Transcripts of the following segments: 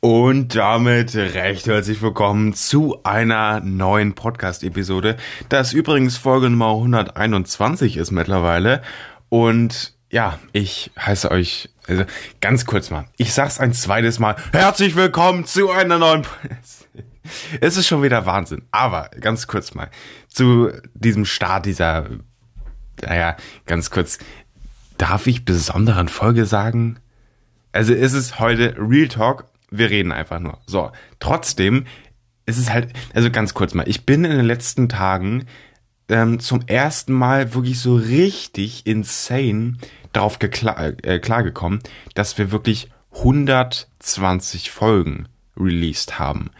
Und damit recht herzlich willkommen zu einer neuen Podcast-Episode, das übrigens Folge Nummer 121 ist mittlerweile. Und ja, ich heiße euch, also ganz kurz mal, ich sag's ein zweites Mal, herzlich willkommen zu einer neuen... es ist schon wieder Wahnsinn, aber ganz kurz mal, zu diesem Start dieser, naja, ganz kurz, darf ich besonderen Folge sagen? Also ist es heute Real Talk wir reden einfach nur. So, trotzdem ist es halt, also ganz kurz mal, ich bin in den letzten Tagen ähm, zum ersten Mal wirklich so richtig insane darauf äh, klargekommen, dass wir wirklich 120 Folgen released haben.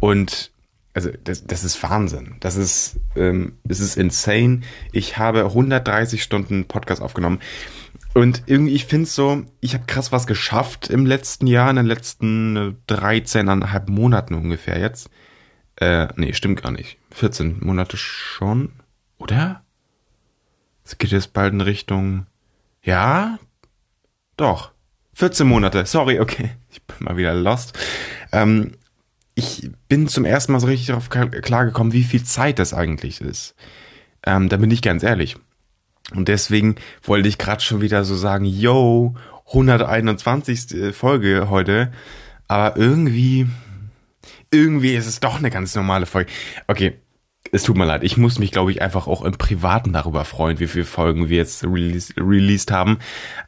Und also das, das ist Wahnsinn. Das ist, ähm, das ist insane. Ich habe 130 Stunden Podcast aufgenommen. Und irgendwie, ich finde so, ich habe krass was geschafft im letzten Jahr, in den letzten 13,5 Monaten ungefähr jetzt. Äh, nee, stimmt gar nicht. 14 Monate schon, oder? Es geht jetzt bald in Richtung, ja, doch. 14 Monate, sorry, okay. Ich bin mal wieder lost. Ähm, ich bin zum ersten Mal so richtig darauf klargekommen, wie viel Zeit das eigentlich ist. Ähm, da bin ich ganz ehrlich. Und deswegen wollte ich gerade schon wieder so sagen, yo, 121. Folge heute. Aber irgendwie, irgendwie ist es doch eine ganz normale Folge. Okay, es tut mir leid. Ich muss mich, glaube ich, einfach auch im Privaten darüber freuen, wie viele Folgen wir jetzt release, released haben.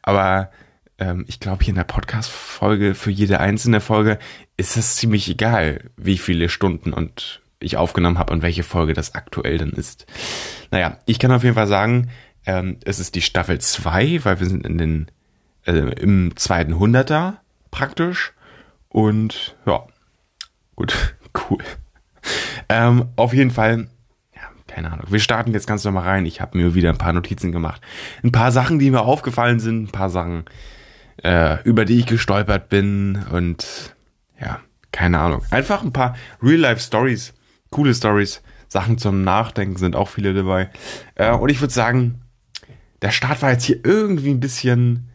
Aber ähm, ich glaube, hier in der Podcast-Folge, für jede einzelne Folge, ist es ziemlich egal, wie viele Stunden und ich aufgenommen habe und welche Folge das aktuell dann ist. Naja, ich kann auf jeden Fall sagen, ähm, es ist die Staffel 2, weil wir sind in den, äh, im zweiten Hunderter praktisch. Und ja, gut, cool. Ähm, auf jeden Fall, ja, keine Ahnung. Wir starten jetzt ganz normal rein. Ich habe mir wieder ein paar Notizen gemacht. Ein paar Sachen, die mir aufgefallen sind, ein paar Sachen, äh, über die ich gestolpert bin und ja, keine Ahnung. Einfach ein paar Real-Life-Stories, coole Stories, Sachen zum Nachdenken sind auch viele dabei. Äh, und ich würde sagen, der Start war jetzt hier irgendwie ein bisschen,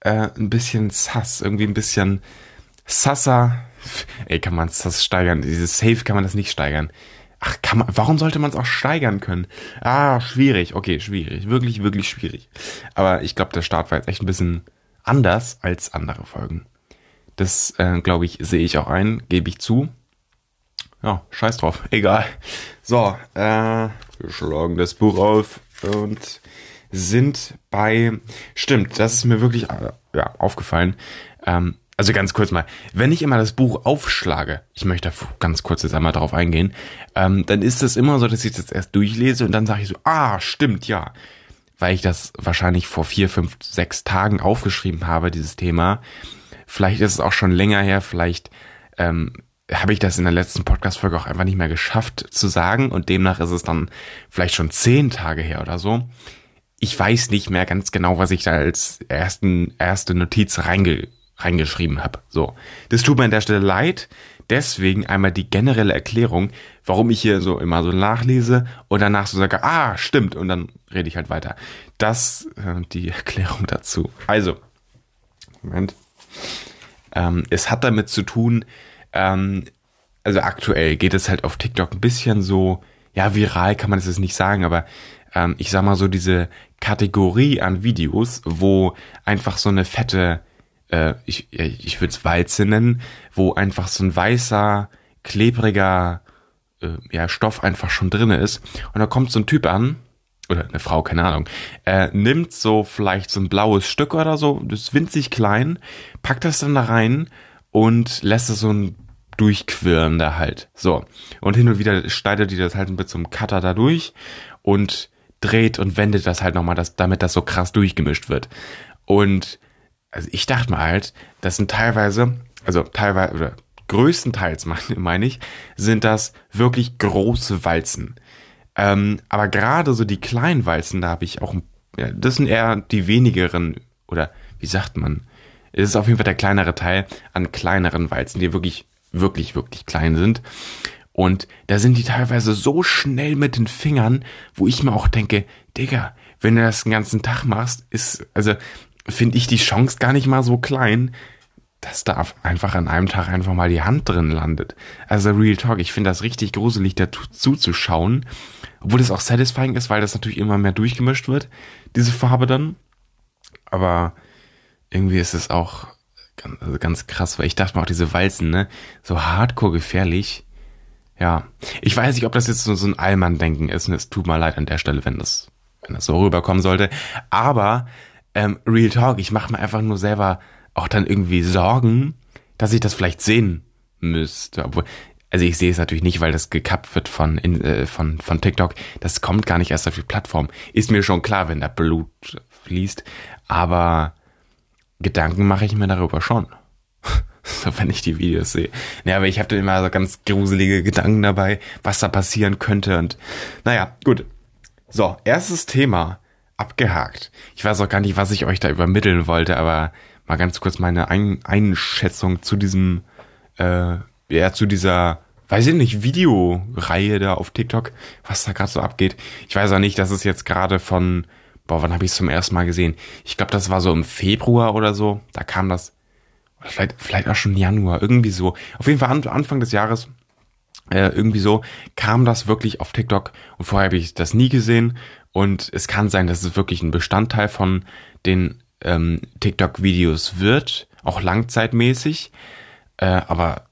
äh, ein bisschen sass, irgendwie ein bisschen sasser. Ey, kann man das steigern? Dieses Safe kann man das nicht steigern. Ach, kann man, warum sollte man es auch steigern können? Ah, schwierig. Okay, schwierig. Wirklich, wirklich schwierig. Aber ich glaube, der Start war jetzt echt ein bisschen anders als andere Folgen. Das, äh, glaube ich, sehe ich auch ein, gebe ich zu. Ja, scheiß drauf. Egal. So, äh, wir schlagen das Buch auf und sind bei, stimmt, das ist mir wirklich äh, ja, aufgefallen. Ähm, also ganz kurz mal, wenn ich immer das Buch aufschlage, ich möchte ganz kurz jetzt einmal drauf eingehen, ähm, dann ist es immer so, dass ich das erst durchlese und dann sage ich so, ah, stimmt, ja. Weil ich das wahrscheinlich vor vier, fünf, sechs Tagen aufgeschrieben habe, dieses Thema. Vielleicht ist es auch schon länger her, vielleicht ähm, habe ich das in der letzten Podcast-Folge auch einfach nicht mehr geschafft zu sagen und demnach ist es dann vielleicht schon zehn Tage her oder so ich weiß nicht mehr ganz genau, was ich da als ersten, erste Notiz reinge, reingeschrieben habe. So. Das tut mir an der Stelle leid. Deswegen einmal die generelle Erklärung, warum ich hier so immer so nachlese und danach so sage, ah, stimmt, und dann rede ich halt weiter. Das, äh, die Erklärung dazu. Also, Moment. Ähm, es hat damit zu tun, ähm, also aktuell geht es halt auf TikTok ein bisschen so, ja, viral kann man es jetzt nicht sagen, aber ähm, ich sag mal so diese Kategorie an Videos, wo einfach so eine fette, äh, ich, ich würde es Walze nennen, wo einfach so ein weißer, klebriger äh, ja, Stoff einfach schon drinne ist. Und da kommt so ein Typ an, oder eine Frau, keine Ahnung, äh, nimmt so vielleicht so ein blaues Stück oder so, das ist winzig klein, packt das dann da rein und lässt es so ein durchquirlen da halt. So. Und hin und wieder schneidet die das halt mit so einem Cutter da durch und dreht und wendet das halt nochmal, das, damit das so krass durchgemischt wird. Und also ich dachte mal halt, das sind teilweise, also teilweise, oder größtenteils meine ich, sind das wirklich große Walzen. Ähm, aber gerade so die kleinen Walzen, da habe ich auch, ja, das sind eher die wenigeren, oder wie sagt man? Es ist auf jeden Fall der kleinere Teil an kleineren Walzen, die wirklich, wirklich, wirklich klein sind. Und da sind die teilweise so schnell mit den Fingern, wo ich mir auch denke, Digga, wenn du das den ganzen Tag machst, ist, also finde ich die Chance gar nicht mal so klein, dass da einfach an einem Tag einfach mal die Hand drin landet. Also Real Talk, ich finde das richtig gruselig, dazu zuzuschauen. Obwohl es auch satisfying ist, weil das natürlich immer mehr durchgemischt wird, diese Farbe dann. Aber irgendwie ist es auch ganz, also ganz krass, weil ich dachte mal auch diese Walzen, ne, so hardcore gefährlich. Ja, ich weiß nicht, ob das jetzt so, so ein Allmann-Denken ist. Und es tut mir leid an der Stelle, wenn das, wenn das so rüberkommen sollte. Aber ähm, Real Talk, ich mache mir einfach nur selber auch dann irgendwie Sorgen, dass ich das vielleicht sehen müsste. Obwohl, also ich sehe es natürlich nicht, weil das gekappt wird von, in, äh, von, von TikTok. Das kommt gar nicht erst auf die Plattform. Ist mir schon klar, wenn da Blut fließt. Aber Gedanken mache ich mir darüber schon. So, wenn ich die Videos sehe. Ja, aber ich habe immer so ganz gruselige Gedanken dabei, was da passieren könnte. Und naja, gut. So, erstes Thema abgehakt. Ich weiß auch gar nicht, was ich euch da übermitteln wollte, aber mal ganz kurz meine Ein Einschätzung zu diesem, äh, ja, zu dieser, weiß ich nicht, Videoreihe da auf TikTok, was da gerade so abgeht. Ich weiß auch nicht, dass es jetzt gerade von, boah, wann habe ich es zum ersten Mal gesehen? Ich glaube, das war so im Februar oder so. Da kam das, vielleicht, vielleicht auch schon Januar, irgendwie so. Auf jeden Fall an, Anfang des Jahres, äh, irgendwie so, kam das wirklich auf TikTok und vorher habe ich das nie gesehen. Und es kann sein, dass es wirklich ein Bestandteil von den ähm, TikTok-Videos wird, auch langzeitmäßig. Äh, aber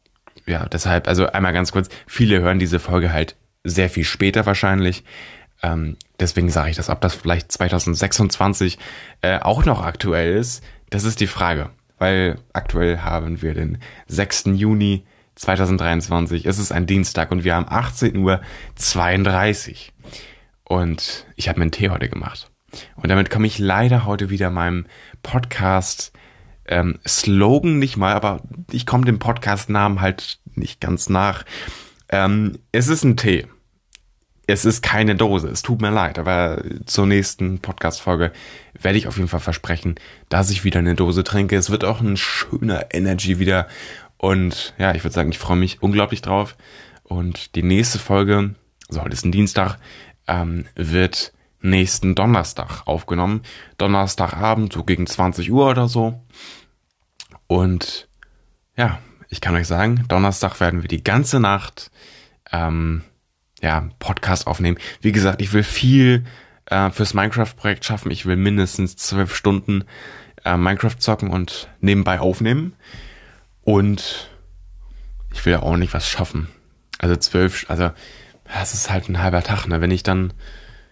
ja, deshalb, also einmal ganz kurz, viele hören diese Folge halt sehr viel später wahrscheinlich. Ähm, deswegen sage ich das, ob das vielleicht 2026 äh, auch noch aktuell ist, das ist die Frage. Weil aktuell haben wir den 6. Juni 2023. Es ist ein Dienstag und wir haben 18.32 Uhr. Und ich habe mir einen Tee heute gemacht. Und damit komme ich leider heute wieder meinem Podcast ähm, Slogan nicht mal, aber ich komme dem Podcast-Namen halt nicht ganz nach. Ähm, es ist ein Tee. Es ist keine Dose. Es tut mir leid, aber zur nächsten Podcast-Folge werde ich auf jeden Fall versprechen, dass ich wieder eine Dose trinke. Es wird auch ein schöner Energy wieder. Und ja, ich würde sagen, ich freue mich unglaublich drauf. Und die nächste Folge, also heute ist ein Dienstag, ähm, wird nächsten Donnerstag aufgenommen. Donnerstagabend, so gegen 20 Uhr oder so. Und ja, ich kann euch sagen, Donnerstag werden wir die ganze Nacht ähm, ja, Podcast aufnehmen. Wie gesagt, ich will viel äh, fürs Minecraft-Projekt schaffen. Ich will mindestens zwölf Stunden äh, Minecraft zocken und nebenbei aufnehmen. Und ich will auch nicht was schaffen. Also zwölf, also das ist halt ein halber Tag, ne? Wenn ich dann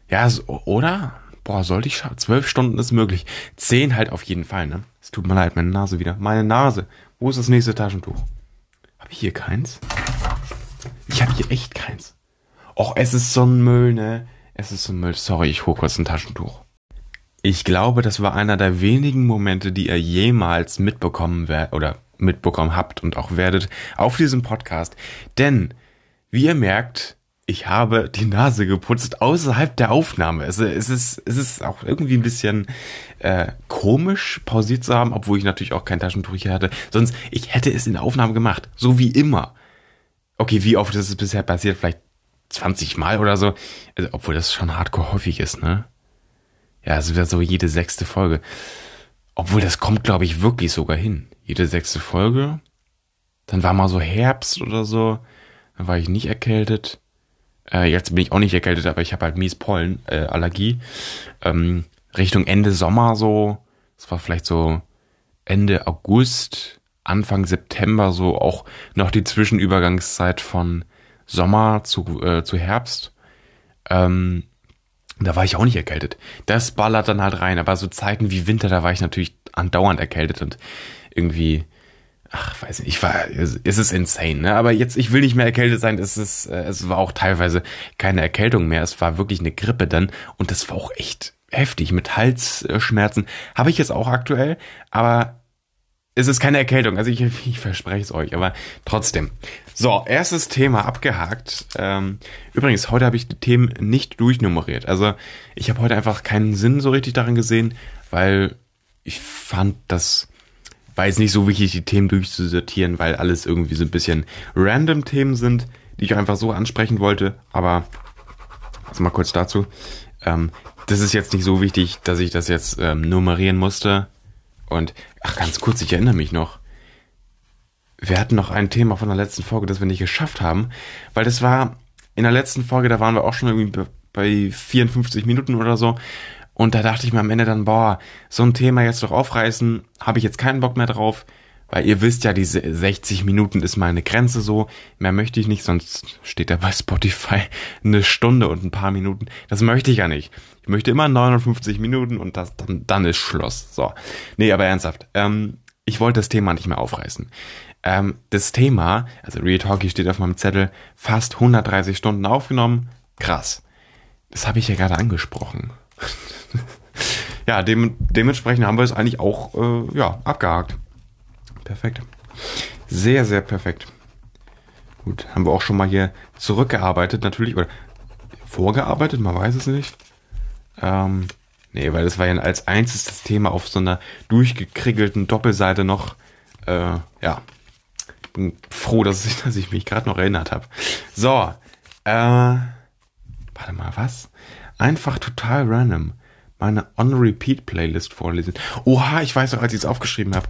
ja, so, oder? Boah, sollte ich schaffen? Zwölf Stunden ist möglich. Zehn halt auf jeden Fall, ne? Es tut mir leid, meine Nase wieder. Meine Nase. Wo ist das nächste Taschentuch? Habe ich hier keins? Ich habe hier echt keins. Och, es ist so ein Müll, ne? Es ist so ein Müll. Sorry, ich hole kurz ein Taschentuch. Ich glaube, das war einer der wenigen Momente, die ihr jemals mitbekommen werdet oder mitbekommen habt und auch werdet auf diesem Podcast. Denn, wie ihr merkt, ich habe die Nase geputzt außerhalb der Aufnahme. Es, es, ist, es ist auch irgendwie ein bisschen äh, komisch, pausiert zu haben, obwohl ich natürlich auch kein Taschentuch hier hatte. Sonst, ich hätte es in der Aufnahme gemacht. So wie immer. Okay, wie oft ist es bisher passiert? Vielleicht 20 Mal oder so. Also, obwohl das schon hardcore häufig ist, ne? Ja, es wäre so jede sechste Folge. Obwohl, das kommt, glaube ich, wirklich sogar hin. Jede sechste Folge. Dann war mal so Herbst oder so. Dann war ich nicht erkältet. Äh, jetzt bin ich auch nicht erkältet, aber ich habe halt mies Pollen, äh. Ähm, Richtung Ende Sommer so, das war vielleicht so Ende August, Anfang September so auch noch die Zwischenübergangszeit von Sommer zu, äh, zu Herbst. Ähm, da war ich auch nicht erkältet. Das ballert dann halt rein, aber so Zeiten wie Winter, da war ich natürlich andauernd erkältet und irgendwie ach, weiß nicht, ich war, es ist insane, ne? Aber jetzt, ich will nicht mehr erkältet sein, es ist, äh, es war auch teilweise keine Erkältung mehr, es war wirklich eine Grippe dann und das war auch echt heftig mit Halsschmerzen. Habe ich jetzt auch aktuell, aber es ist keine Erkältung, also ich, ich verspreche es euch, aber trotzdem. So, erstes Thema abgehakt. Ähm, übrigens, heute habe ich die Themen nicht durchnummeriert. Also ich habe heute einfach keinen Sinn so richtig darin gesehen, weil ich fand, dass war jetzt nicht so wichtig, die Themen durchzusortieren, weil alles irgendwie so ein bisschen random Themen sind, die ich einfach so ansprechen wollte. Aber also mal kurz dazu. Ähm, das ist jetzt nicht so wichtig, dass ich das jetzt ähm, nummerieren musste. Und ach, ganz kurz, ich erinnere mich noch. wir hatten noch ein Thema von der letzten Folge, das wir nicht geschafft haben, weil das war in der letzten Folge, da waren wir auch schon irgendwie bei 54 Minuten oder so. Und da dachte ich mir am Ende dann, boah, so ein Thema jetzt doch aufreißen, habe ich jetzt keinen Bock mehr drauf. Weil ihr wisst ja, diese 60 Minuten ist meine Grenze so. Mehr möchte ich nicht, sonst steht da bei Spotify eine Stunde und ein paar Minuten. Das möchte ich ja nicht. Ich möchte immer 59 Minuten und das, dann, dann ist Schluss. So. Nee, aber ernsthaft. Ähm, ich wollte das Thema nicht mehr aufreißen. Ähm, das Thema, also Real Talkie steht auf meinem Zettel, fast 130 Stunden aufgenommen. Krass. Das habe ich ja gerade angesprochen. ja, dem, dementsprechend haben wir es eigentlich auch äh, ja, abgehakt. Perfekt. Sehr, sehr perfekt. Gut, haben wir auch schon mal hier zurückgearbeitet, natürlich, oder vorgearbeitet, man weiß es nicht. Ähm, nee, weil das war ja als einziges Thema auf so einer durchgekriegelten Doppelseite noch, äh, ja, bin froh, dass ich, dass ich mich gerade noch erinnert habe. So, äh, warte mal, was? Einfach total random. Meine On-Repeat-Playlist vorlesen. Oha, ich weiß noch, als ich es aufgeschrieben habe.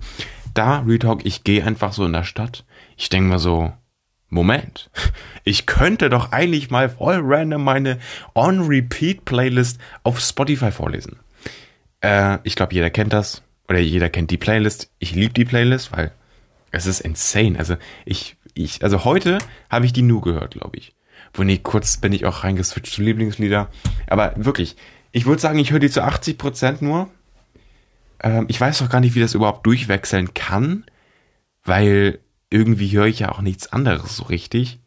Da, Retalk, ich gehe einfach so in der Stadt. Ich denke mir so, Moment, ich könnte doch eigentlich mal voll random meine On-Repeat-Playlist auf Spotify vorlesen. Äh, ich glaube, jeder kennt das. Oder jeder kennt die Playlist. Ich liebe die Playlist, weil es ist insane. Also ich, ich, also heute habe ich die nur gehört, glaube ich. Wo nee, kurz bin ich auch reingeswitcht zu Lieblingslieder. Aber wirklich, ich würde sagen, ich höre die zu 80 Prozent nur. Ähm, ich weiß doch gar nicht, wie das überhaupt durchwechseln kann, weil irgendwie höre ich ja auch nichts anderes so richtig.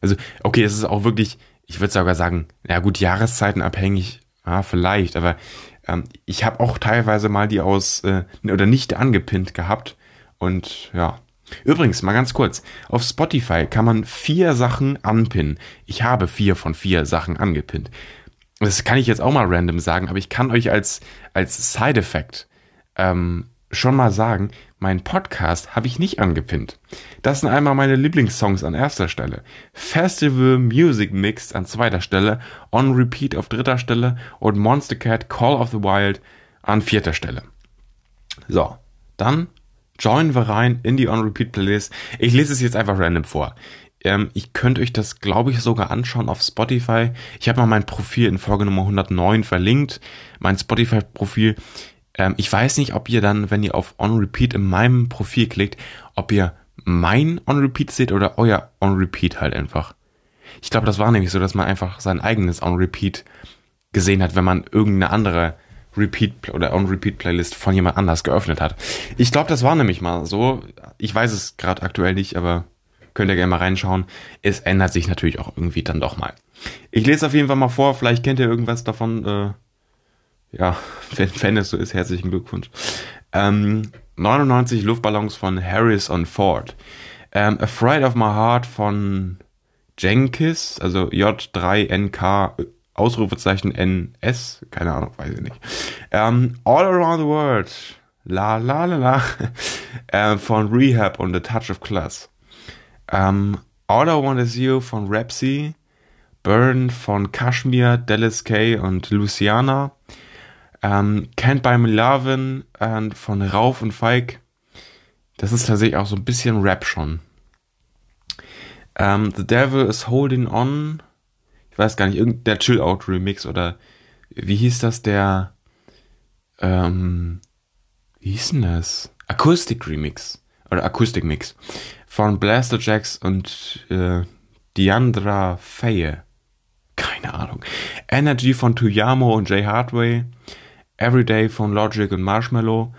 Also, okay, es ist auch wirklich, ich würde sogar sagen, ja gut, Jahreszeiten abhängig, ja, vielleicht, aber ähm, ich habe auch teilweise mal die aus äh, oder nicht angepinnt gehabt und ja. Übrigens, mal ganz kurz. Auf Spotify kann man vier Sachen anpinnen. Ich habe vier von vier Sachen angepinnt. Das kann ich jetzt auch mal random sagen, aber ich kann euch als, als Side-Effekt ähm, schon mal sagen, mein Podcast habe ich nicht angepinnt. Das sind einmal meine Lieblingssongs an erster Stelle. Festival Music Mix an zweiter Stelle, On Repeat auf dritter Stelle und Monster Cat Call of the Wild an vierter Stelle. So, dann joinen wir rein in die On-Repeat-Playlist. Ich lese es jetzt einfach random vor. Ähm, ich könnte euch das, glaube ich, sogar anschauen auf Spotify. Ich habe mal mein Profil in Folge Nummer 109 verlinkt. Mein Spotify-Profil. Ähm, ich weiß nicht, ob ihr dann, wenn ihr auf On-Repeat in meinem Profil klickt, ob ihr mein On-Repeat seht oder euer On-Repeat halt einfach. Ich glaube, das war nämlich so, dass man einfach sein eigenes On-Repeat gesehen hat, wenn man irgendeine andere Repeat oder On-Repeat-Playlist von jemand anders geöffnet hat. Ich glaube, das war nämlich mal so. Ich weiß es gerade aktuell nicht, aber könnt ihr gerne mal reinschauen. Es ändert sich natürlich auch irgendwie dann doch mal. Ich lese auf jeden Fall mal vor, vielleicht kennt ihr irgendwas davon. Äh, ja, wenn, wenn es so ist, herzlichen Glückwunsch. Ähm, 99 Luftballons von Harrison Ford. Ähm, Afraid of My Heart von Jenkins, also J3NK Ausrufezeichen NS, keine Ahnung, weiß ich nicht. Ähm, All Around the World, la la la la, äh, von Rehab und A Touch of Class. Ähm, All I Want Is You von Rapsy, Burn von Kashmir, Dallas K und Luciana, ähm, Can't Buy Me Lovin' äh, von Rauf und Feig. Das ist tatsächlich auch so ein bisschen Rap schon. Ähm, The Devil is Holding On ich weiß gar nicht, irgendein Chill-Out-Remix oder wie hieß das, der, ähm, wie hieß denn das? Akustik-Remix oder Akustik-Mix von Blaster Jacks und äh, Diandra Faye. Keine Ahnung. Energy von Tuyamo und Jay Hardway. Everyday von Logic und Marshmallow.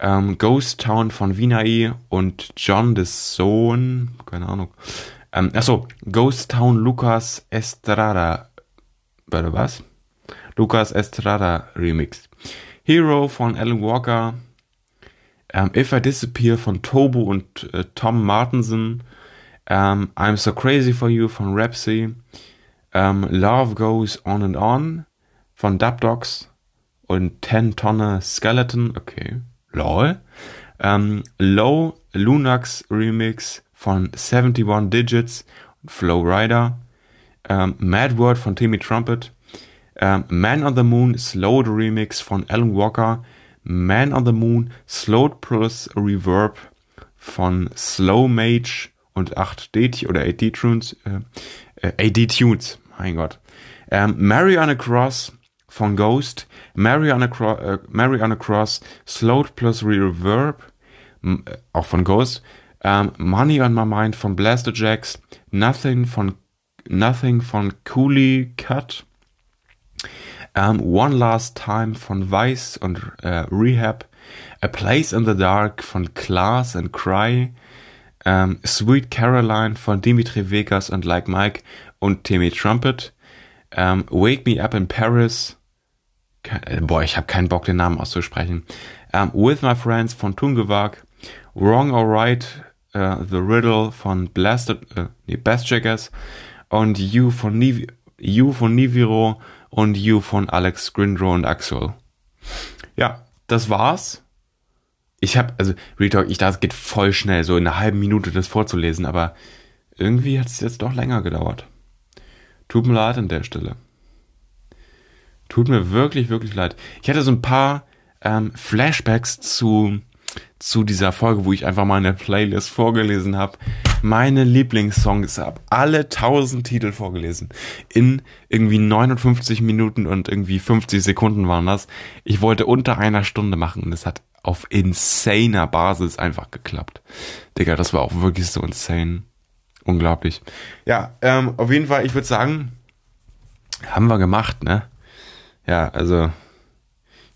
Ähm, Ghost Town von Vinay und John the Sohn. Keine Ahnung. Ähm, achso, Ghost Town Lucas Estrada. Warte, was? Lucas Estrada Remix. Hero von Alan Walker. Ähm, If I Disappear von Tobu und äh, Tom Martinson. Ähm, I'm So Crazy for You von Rapsy. Ähm, Love Goes On and On von Dub Dogs und 10 Tonne Skeleton. Okay. Lol. Ähm, Low Lunax Remix von 71 Digits und Flow Rider, ähm, Mad World von Timmy Trumpet, ähm, Man on the Moon Slowed Remix von Alan Walker, Man on the Moon Slowed plus Reverb von Slow Mage und 8D oder 8D Tunes, äh, äh, AD Tunes, mein Gott. Ähm, Mariana Cross von Ghost, Mariana, Cro äh, Mariana Cross, Slowed plus Reverb, äh, auch von Ghost, ähm, Money on My Mind von Blaster Jacks, Nothing von Nothing von Cooley Cut, ähm, One Last Time von Vice und äh, Rehab, A Place in the Dark von Class and Cry, ähm, Sweet Caroline von Dimitri Vegas und Like Mike und Timmy Trumpet, ähm, Wake Me Up in Paris, boah, ich habe keinen Bock, den Namen auszusprechen, ähm, With My Friends von Tungewag, Wrong or Right, uh, The Riddle von Blasted, äh, nee, Bassjackers und You von, Niv you von Niviro und You von Alex Grindro und Axel. Ja, das war's ich habe, also Retalk, ich dachte, es geht voll schnell, so in einer halben Minute das vorzulesen, aber irgendwie hat es jetzt doch länger gedauert. Tut mir leid an der Stelle. Tut mir wirklich, wirklich leid. Ich hatte so ein paar ähm, Flashbacks zu, zu dieser Folge, wo ich einfach mal eine Playlist vorgelesen habe. Meine Lieblingssongs habe alle 1000 Titel vorgelesen. In irgendwie 59 Minuten und irgendwie 50 Sekunden waren das. Ich wollte unter einer Stunde machen und es hat auf insaner Basis einfach geklappt. Digga, das war auch wirklich so insane. Unglaublich. Ja, ähm, auf jeden Fall, ich würde sagen, haben wir gemacht, ne? Ja, also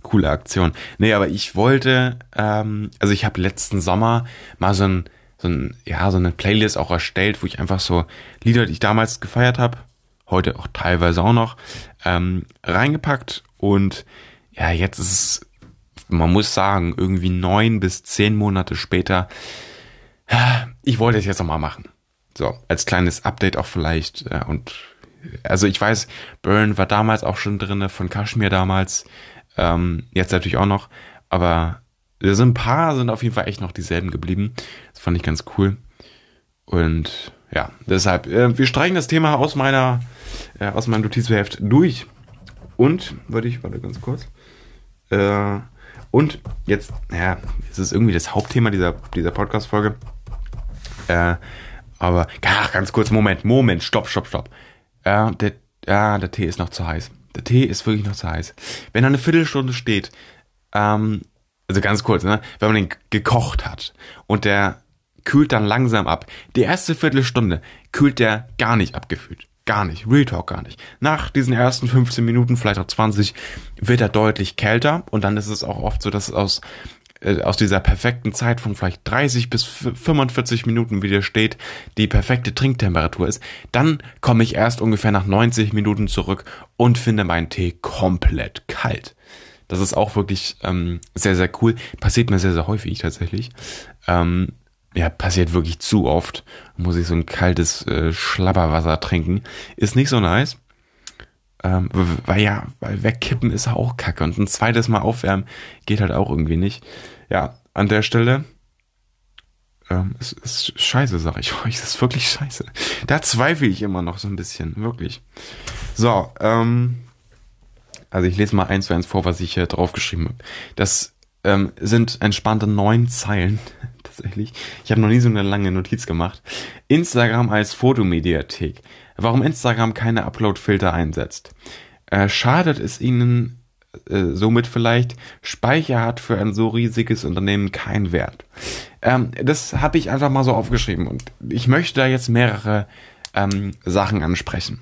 coole Aktion. Nee, aber ich wollte, ähm, also ich habe letzten Sommer mal so ein, so ein, ja, so eine Playlist auch erstellt, wo ich einfach so Lieder, die ich damals gefeiert habe, heute auch teilweise auch noch, ähm, reingepackt und ja, jetzt ist es man muss sagen, irgendwie neun bis zehn Monate später, ich wollte es jetzt nochmal machen. So, als kleines Update auch vielleicht. Äh, und also ich weiß, Burn war damals auch schon drinne von Kashmir damals. Ähm, jetzt natürlich auch noch. Aber so ein paar sind auf jeden Fall echt noch dieselben geblieben. Das fand ich ganz cool. Und ja, deshalb, äh, wir streichen das Thema aus meiner, äh, aus meinem Notizheft durch. Und, würde ich, warte ganz kurz. Äh, und jetzt, ja, es ist irgendwie das Hauptthema dieser, dieser Podcast-Folge. Äh, aber, ach, ganz kurz, Moment, Moment, stopp, stopp, stopp. Äh, der, ja, der Tee ist noch zu heiß. Der Tee ist wirklich noch zu heiß. Wenn er eine Viertelstunde steht, ähm, also ganz kurz, ne, wenn man den gekocht hat und der kühlt dann langsam ab. Die erste Viertelstunde kühlt der gar nicht abgefüllt. Gar nicht. Real Talk gar nicht. Nach diesen ersten 15 Minuten, vielleicht auch 20, wird er deutlich kälter und dann ist es auch oft so, dass aus aus dieser perfekten Zeit von vielleicht 30 bis 45 Minuten wieder steht, die perfekte Trinktemperatur ist, dann komme ich erst ungefähr nach 90 Minuten zurück und finde meinen Tee komplett kalt. Das ist auch wirklich ähm, sehr, sehr cool. Passiert mir sehr, sehr häufig tatsächlich. Ähm, ja, passiert wirklich zu oft. Muss ich so ein kaltes äh, Schlabberwasser trinken. Ist nicht so nice. Ähm, weil ja, weil wegkippen ist auch kacke. Und ein zweites Mal aufwärmen geht halt auch irgendwie nicht. Ja, an der Stelle. Ähm, es ist scheiße, sag ich euch. Es ist wirklich scheiße. Da zweifle ich immer noch so ein bisschen. Wirklich. So, ähm. Also ich lese mal eins zu eins vor, was ich hier draufgeschrieben habe. Das ähm, sind entspannte neun Zeilen tatsächlich. Ich habe noch nie so eine lange Notiz gemacht. Instagram als Fotomediathek. Warum Instagram keine Upload-Filter einsetzt. Äh, schadet es ihnen äh, somit vielleicht? Speicher hat für ein so riesiges Unternehmen keinen Wert. Ähm, das habe ich einfach mal so aufgeschrieben und ich möchte da jetzt mehrere ähm, Sachen ansprechen.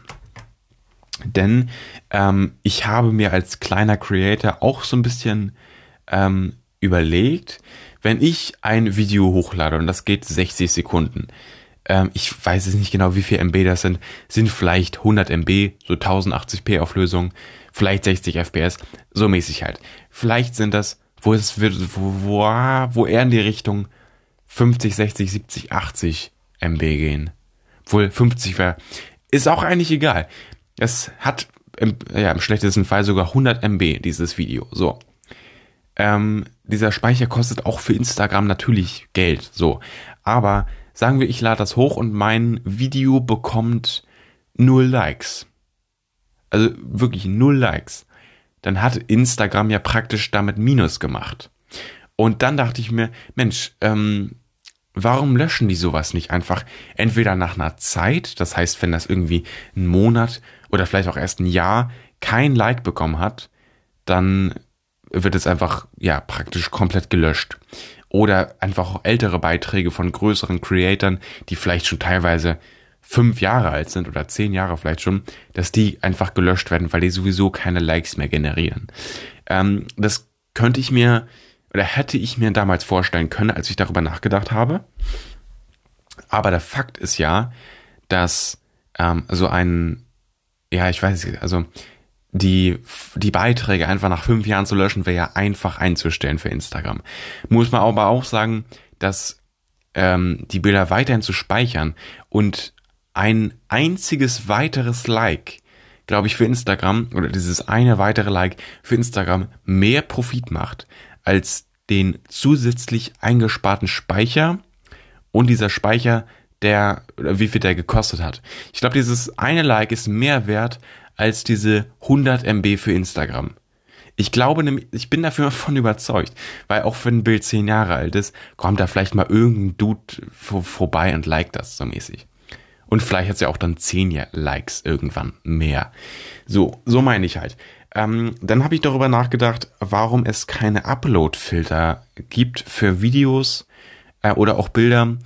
Denn ähm, ich habe mir als kleiner Creator auch so ein bisschen ähm, überlegt, wenn ich ein Video hochlade und das geht 60 Sekunden, ähm, ich weiß es nicht genau, wie viel MB das sind, sind vielleicht 100 MB, so 1080p Auflösung, vielleicht 60 FPS, so mäßig halt. Vielleicht sind das, wo es wird, wo, wo, eher in die Richtung 50, 60, 70, 80 MB gehen. Wohl 50 wäre, ist auch eigentlich egal. Es hat im, ja, im schlechtesten Fall sogar 100 MB, dieses Video. So. Ähm, dieser Speicher kostet auch für Instagram natürlich Geld, so. Aber sagen wir, ich lade das hoch und mein Video bekommt null Likes. Also wirklich null Likes. Dann hat Instagram ja praktisch damit Minus gemacht. Und dann dachte ich mir, Mensch, ähm, warum löschen die sowas nicht einfach entweder nach einer Zeit, das heißt, wenn das irgendwie einen Monat oder vielleicht auch erst ein Jahr kein Like bekommen hat, dann wird es einfach ja praktisch komplett gelöscht. Oder einfach auch ältere Beiträge von größeren Creatoren, die vielleicht schon teilweise fünf Jahre alt sind oder zehn Jahre vielleicht schon, dass die einfach gelöscht werden, weil die sowieso keine Likes mehr generieren. Ähm, das könnte ich mir oder hätte ich mir damals vorstellen können, als ich darüber nachgedacht habe. Aber der Fakt ist ja, dass ähm, so ein, ja, ich weiß nicht, also die, die Beiträge einfach nach fünf Jahren zu löschen, wäre ja einfach einzustellen für Instagram. Muss man aber auch sagen, dass ähm, die Bilder weiterhin zu speichern und ein einziges weiteres Like, glaube ich, für Instagram oder dieses eine weitere Like für Instagram mehr Profit macht als den zusätzlich eingesparten Speicher und dieser Speicher, der, wie viel der gekostet hat. Ich glaube, dieses eine Like ist mehr wert als diese 100 MB für Instagram. Ich glaube ich bin dafür von überzeugt, weil auch wenn ein Bild 10 Jahre alt ist, kommt da vielleicht mal irgendein Dude vor, vorbei und liked das so mäßig. Und vielleicht hat sie ja auch dann 10 Likes irgendwann mehr. So, so meine ich halt. Ähm, dann habe ich darüber nachgedacht, warum es keine Upload-Filter gibt für Videos äh, oder auch Bilder,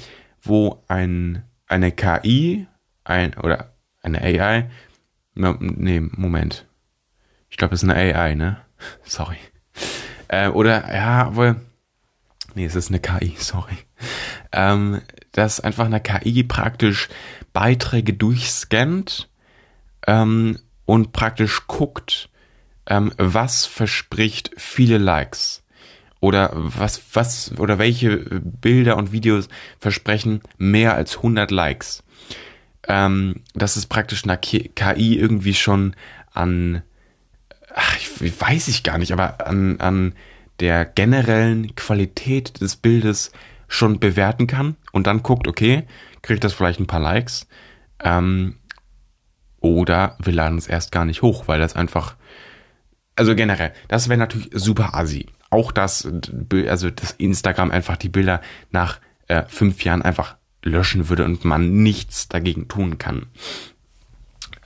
wo ein, eine KI ein, oder eine AI, nee, Moment. Ich glaube, es ist eine AI, ne? Sorry. Äh, oder, ja, wohl, nee, es ist eine KI, sorry. Ähm, dass einfach eine KI praktisch Beiträge durchscannt ähm, und praktisch guckt, ähm, was verspricht viele Likes? Oder was, was, oder welche Bilder und Videos versprechen mehr als 100 Likes? Ähm, das ist praktisch eine KI irgendwie schon an, ach, ich weiß ich gar nicht, aber an, an der generellen Qualität des Bildes schon bewerten kann und dann guckt, okay, kriegt das vielleicht ein paar Likes, ähm, oder wir laden es erst gar nicht hoch, weil das einfach also generell, das wäre natürlich super assi. Auch das, also das Instagram einfach die Bilder nach äh, fünf Jahren einfach löschen würde und man nichts dagegen tun kann.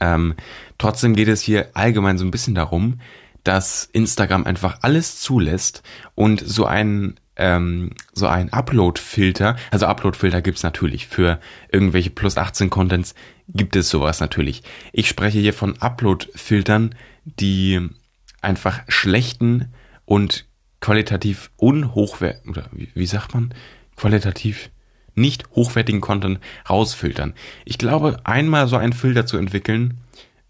Ähm, trotzdem geht es hier allgemein so ein bisschen darum, dass Instagram einfach alles zulässt und so ein ähm, so ein Upload-Filter, also Upload-Filter gibt's natürlich für irgendwelche plus 18 Contents gibt es sowas natürlich. Ich spreche hier von Upload-Filtern, die einfach schlechten und qualitativ unhochwertigen, oder wie, wie sagt man, qualitativ nicht hochwertigen Content rausfiltern. Ich glaube, einmal so einen Filter zu entwickeln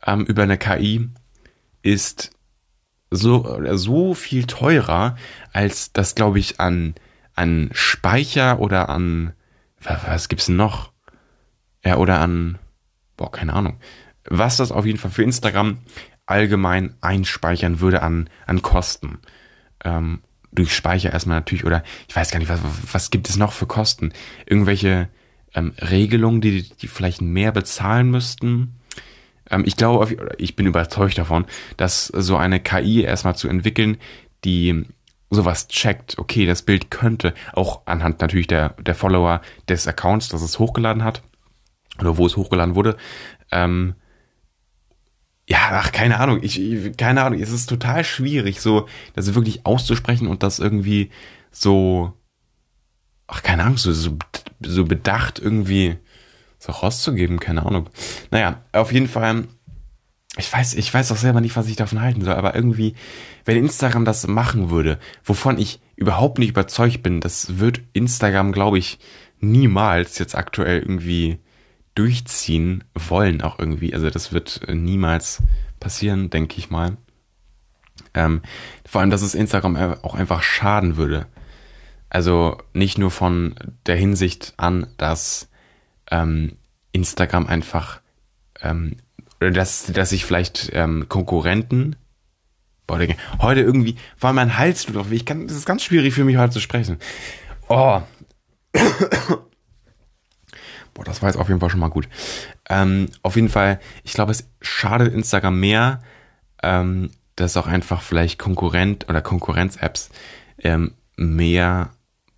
ähm, über eine KI ist so, so viel teurer, als das, glaube ich, an, an Speicher oder an, was, was gibt's noch? Ja, oder an, boah, keine Ahnung. Was das auf jeden Fall für Instagram allgemein einspeichern würde an, an Kosten. Ähm, durch Speicher erstmal natürlich, oder ich weiß gar nicht, was, was gibt es noch für Kosten? Irgendwelche ähm, Regelungen, die, die vielleicht mehr bezahlen müssten? Ähm, ich glaube, ich bin überzeugt davon, dass so eine KI erstmal zu entwickeln, die sowas checkt, okay, das Bild könnte auch anhand natürlich der, der Follower des Accounts, das es hochgeladen hat, oder wo es hochgeladen wurde, ähm, ja, ach, keine Ahnung, ich, keine Ahnung, es ist total schwierig, so, das wirklich auszusprechen und das irgendwie so, ach, keine Ahnung, so, so, so bedacht irgendwie so rauszugeben, keine Ahnung. Naja, auf jeden Fall, ich weiß, ich weiß auch selber nicht, was ich davon halten soll, aber irgendwie, wenn Instagram das machen würde, wovon ich überhaupt nicht überzeugt bin, das wird Instagram, glaube ich, niemals jetzt aktuell irgendwie durchziehen wollen auch irgendwie. Also das wird niemals passieren, denke ich mal. Ähm, vor allem, dass es Instagram auch einfach schaden würde. Also nicht nur von der Hinsicht an, dass ähm, Instagram einfach, ähm, dass, dass sich vielleicht ähm, Konkurrenten, boah, heute irgendwie, war mein Hals tut auf, ich kann, das ist ganz schwierig für mich heute zu sprechen. Oh. Boah, das war jetzt auf jeden Fall schon mal gut. Ähm, auf jeden Fall, ich glaube, es schadet Instagram mehr, ähm, dass auch einfach vielleicht Konkurrent oder Konkurrenz-Apps ähm, mehr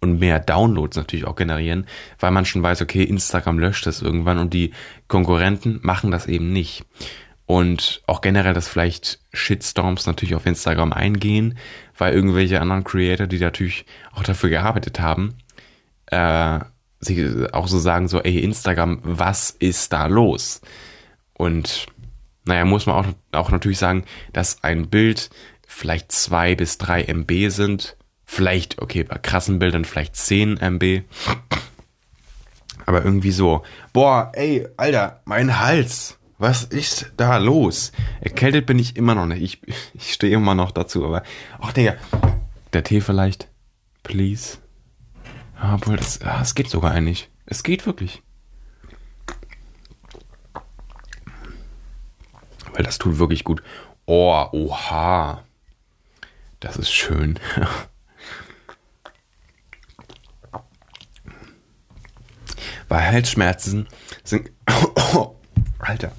und mehr Downloads natürlich auch generieren, weil man schon weiß, okay, Instagram löscht das irgendwann und die Konkurrenten machen das eben nicht. Und auch generell, dass vielleicht Shitstorms natürlich auf Instagram eingehen, weil irgendwelche anderen Creator, die natürlich auch dafür gearbeitet haben, äh, sie auch so sagen, so, ey, Instagram, was ist da los? Und naja, muss man auch, auch natürlich sagen, dass ein Bild vielleicht zwei bis drei MB sind. Vielleicht, okay, bei krassen Bildern vielleicht 10 MB. Aber irgendwie so, boah, ey, Alter, mein Hals. Was ist da los? Erkältet bin ich immer noch nicht. Ich, ich stehe immer noch dazu, aber. Ach, Digga. Der Tee vielleicht? Please. Obwohl, das, ja, es geht sogar eigentlich. Es geht wirklich. Weil das tut wirklich gut. Oh, oha. Das ist schön. Weil Halsschmerzen sind. Alter.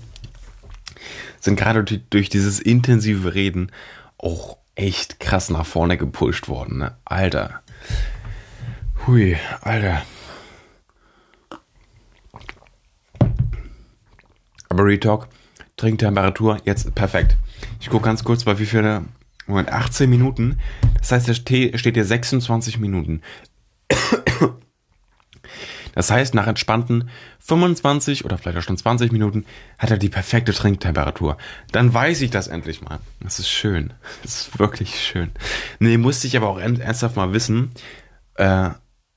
Sind gerade durch dieses intensive Reden auch echt krass nach vorne gepusht worden, ne? Alter. Hui, Alter. Aber Retalk, Trinktemperatur, jetzt perfekt. Ich gucke ganz kurz, bei wie viele. Moment, 18 Minuten. Das heißt, der Tee steht hier 26 Minuten. Das heißt, nach entspannten 25 oder vielleicht auch schon 20 Minuten hat er die perfekte Trinktemperatur. Dann weiß ich das endlich mal. Das ist schön. Das ist wirklich schön. Nee, musste ich aber auch ernsthaft mal wissen, äh,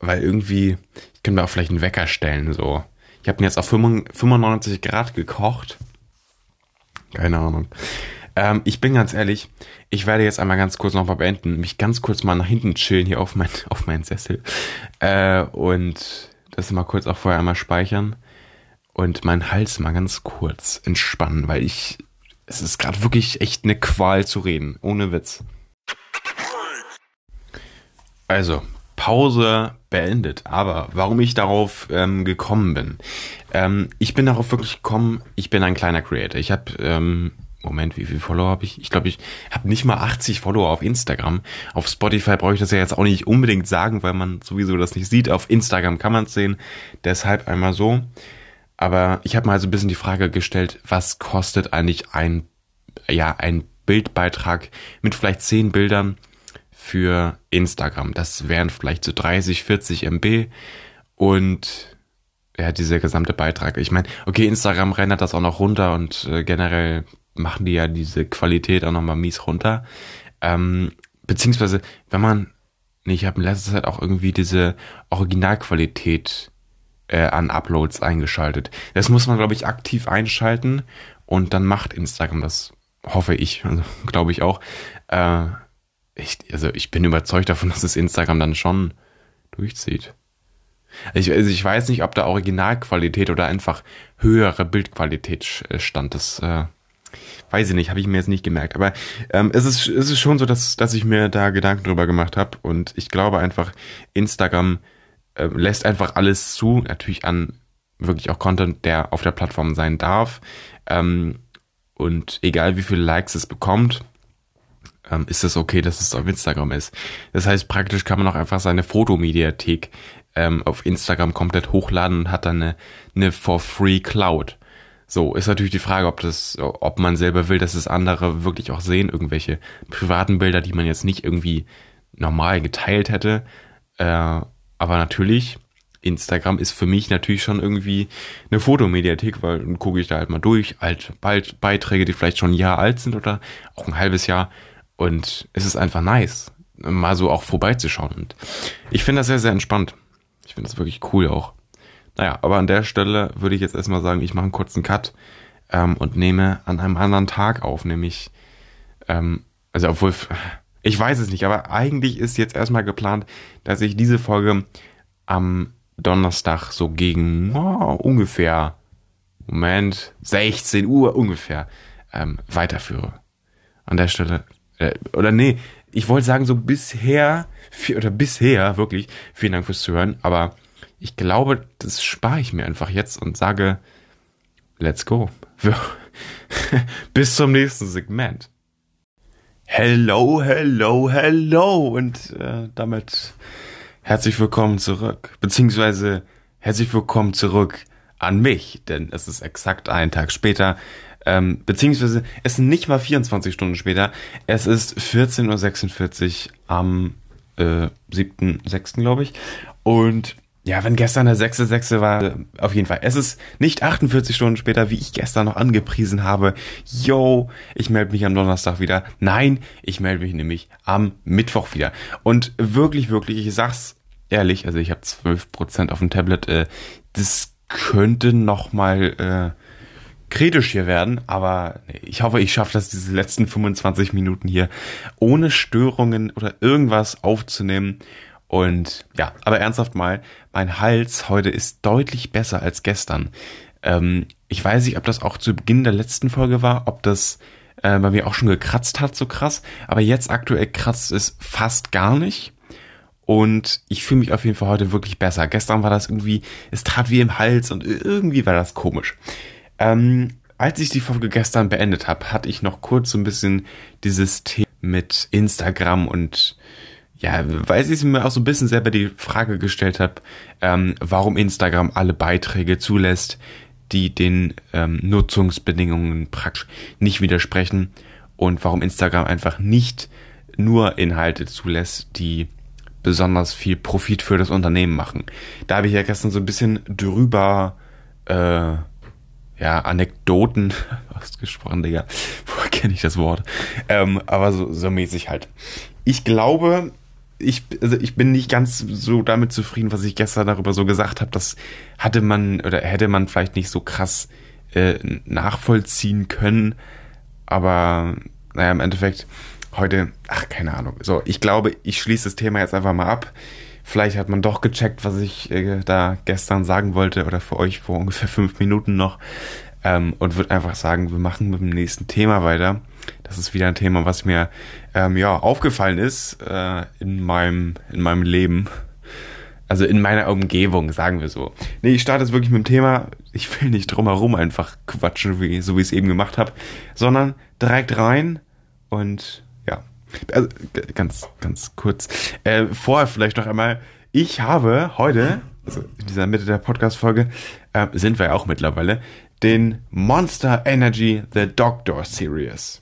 weil irgendwie, ich könnte mir auch vielleicht einen Wecker stellen, so. Ich habe ihn jetzt auf 95 Grad gekocht. Keine Ahnung. Ähm, ich bin ganz ehrlich, ich werde jetzt einmal ganz kurz noch mal beenden, mich ganz kurz mal nach hinten chillen hier auf, mein, auf meinen Sessel. Äh, und das mal kurz auch vorher einmal speichern. Und meinen Hals mal ganz kurz entspannen, weil ich, es ist gerade wirklich echt eine Qual zu reden. Ohne Witz. Also, Pause beendet. Aber warum ich darauf ähm, gekommen bin. Ähm, ich bin darauf wirklich gekommen, ich bin ein kleiner Creator. Ich habe, ähm, Moment, wie viele Follower habe ich? Ich glaube, ich habe nicht mal 80 Follower auf Instagram. Auf Spotify brauche ich das ja jetzt auch nicht unbedingt sagen, weil man sowieso das nicht sieht. Auf Instagram kann man es sehen. Deshalb einmal so. Aber ich habe mal so ein bisschen die Frage gestellt, was kostet eigentlich ein, ja, ein Bildbeitrag mit vielleicht zehn Bildern für Instagram. Das wären vielleicht so 30, 40 MB und ja, dieser gesamte Beitrag. Ich meine, okay, Instagram rendert das auch noch runter und äh, generell machen die ja diese Qualität auch nochmal mies runter. Ähm, beziehungsweise, wenn man, nee, ich habe in letzter Zeit auch irgendwie diese Originalqualität äh, an Uploads eingeschaltet. Das muss man, glaube ich, aktiv einschalten und dann macht Instagram das, hoffe ich, also, glaube ich auch. Äh, ich, also ich bin überzeugt davon, dass es Instagram dann schon durchzieht. Ich, also ich weiß nicht, ob da Originalqualität oder einfach höhere Bildqualität äh, stand. Das äh, weiß ich nicht, habe ich mir jetzt nicht gemerkt. Aber ähm, es, ist, es ist schon so, dass, dass ich mir da Gedanken drüber gemacht habe. Und ich glaube einfach, Instagram äh, lässt einfach alles zu. Natürlich an wirklich auch Content, der auf der Plattform sein darf. Ähm, und egal wie viele Likes es bekommt, ähm, ist es okay, dass es auf Instagram ist. Das heißt, praktisch kann man auch einfach seine Fotomediathek ähm, auf Instagram komplett hochladen und hat dann eine, eine for free Cloud. So, ist natürlich die Frage, ob das, ob man selber will, dass es andere wirklich auch sehen, irgendwelche privaten Bilder, die man jetzt nicht irgendwie normal geteilt hätte. Äh, aber natürlich, Instagram ist für mich natürlich schon irgendwie eine Fotomediathek, weil dann gucke ich da halt mal durch, alt, bald Beiträge, die vielleicht schon ein Jahr alt sind oder auch ein halbes Jahr und es ist einfach nice, mal so auch vorbeizuschauen. Und ich finde das sehr, sehr entspannt. Ich finde das wirklich cool auch. Naja, aber an der Stelle würde ich jetzt erstmal sagen, ich mache einen kurzen Cut ähm, und nehme an einem anderen Tag auf, nämlich, ähm, also obwohl, ich weiß es nicht, aber eigentlich ist jetzt erstmal geplant, dass ich diese Folge am Donnerstag so gegen oh, ungefähr, Moment, 16 Uhr ungefähr ähm, weiterführe. An der Stelle äh, oder nee, ich wollte sagen, so bisher, oder bisher wirklich, vielen Dank fürs Zuhören, aber ich glaube, das spare ich mir einfach jetzt und sage, let's go. Bis zum nächsten Segment. Hello, hello, hello. Und äh, damit herzlich willkommen zurück. Beziehungsweise herzlich willkommen zurück an mich, denn es ist exakt einen Tag später. Ähm, beziehungsweise es sind nicht mal 24 Stunden später. Es ist 14.46 Uhr am äh, 7.6. glaube ich. Und ja, wenn gestern der 6.6. war, auf jeden Fall. Es ist nicht 48 Stunden später, wie ich gestern noch angepriesen habe. Yo, ich melde mich am Donnerstag wieder. Nein, ich melde mich nämlich am Mittwoch wieder. Und wirklich, wirklich, ich sag's ehrlich, also ich habe 12% auf dem Tablet. Äh, das könnte noch mal äh, kritisch hier werden, aber ich hoffe, ich schaffe das, diese letzten 25 Minuten hier ohne Störungen oder irgendwas aufzunehmen und ja, aber ernsthaft mal, mein Hals heute ist deutlich besser als gestern. Ähm, ich weiß nicht, ob das auch zu Beginn der letzten Folge war, ob das äh, bei mir auch schon gekratzt hat, so krass. Aber jetzt aktuell kratzt es fast gar nicht. Und ich fühle mich auf jeden Fall heute wirklich besser. Gestern war das irgendwie, es tat wie im Hals und irgendwie war das komisch. Ähm, als ich die Folge gestern beendet habe, hatte ich noch kurz so ein bisschen dieses Thema mit Instagram und ja, weil ich mir auch so ein bisschen selber die Frage gestellt habe, ähm, warum Instagram alle Beiträge zulässt, die den ähm, Nutzungsbedingungen praktisch nicht widersprechen und warum Instagram einfach nicht nur Inhalte zulässt, die besonders viel Profit für das Unternehmen machen. Da habe ich ja gestern so ein bisschen drüber äh, ja, Anekdoten ausgesprochen, Digga. Woher kenne ich das Wort? Ähm, aber so, so mäßig halt. Ich glaube, ich, also ich bin nicht ganz so damit zufrieden, was ich gestern darüber so gesagt habe. Das hatte man oder hätte man vielleicht nicht so krass äh, nachvollziehen können. Aber naja, im Endeffekt heute, ach, keine Ahnung. So, ich glaube, ich schließe das Thema jetzt einfach mal ab. Vielleicht hat man doch gecheckt, was ich äh, da gestern sagen wollte oder für euch vor ungefähr fünf Minuten noch. Ähm, und würde einfach sagen, wir machen mit dem nächsten Thema weiter. Das ist wieder ein Thema, was mir ähm, ja aufgefallen ist äh, in meinem in meinem Leben. Also in meiner Umgebung, sagen wir so. Nee, ich starte jetzt wirklich mit dem Thema. Ich will nicht drumherum einfach quatschen, wie, so wie ich es eben gemacht habe, sondern direkt rein und. Also, ganz, ganz kurz. Äh, vorher vielleicht noch einmal. Ich habe heute, also in dieser Mitte der Podcast-Folge, äh, sind wir ja auch mittlerweile, den Monster Energy The Doctor Series.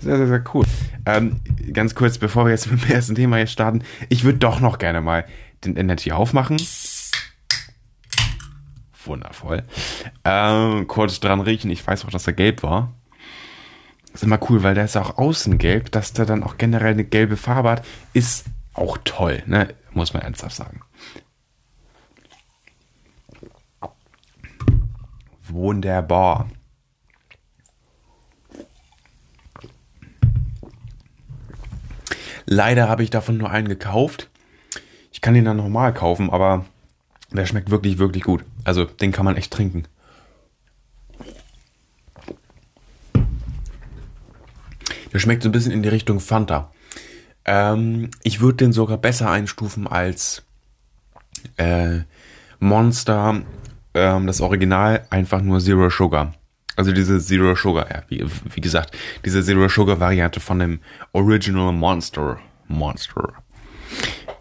Sehr, sehr, sehr cool. Ähm, ganz kurz, bevor wir jetzt mit dem ersten Thema hier starten, ich würde doch noch gerne mal den Energy aufmachen. Wundervoll. Ähm, kurz dran riechen. Ich weiß auch, dass er gelb war. Ist immer cool, weil der ist auch außen gelb, dass der dann auch generell eine gelbe Farbe hat, ist auch toll, ne? Muss man ernsthaft sagen. Wunderbar. Leider habe ich davon nur einen gekauft. Ich kann den dann nochmal kaufen, aber der schmeckt wirklich, wirklich gut. Also den kann man echt trinken. Der schmeckt so ein bisschen in die Richtung Fanta. Ähm, ich würde den sogar besser einstufen als äh, Monster, ähm, das Original, einfach nur Zero Sugar. Also diese Zero Sugar, ja, wie, wie gesagt, diese Zero Sugar Variante von dem Original Monster. Monster.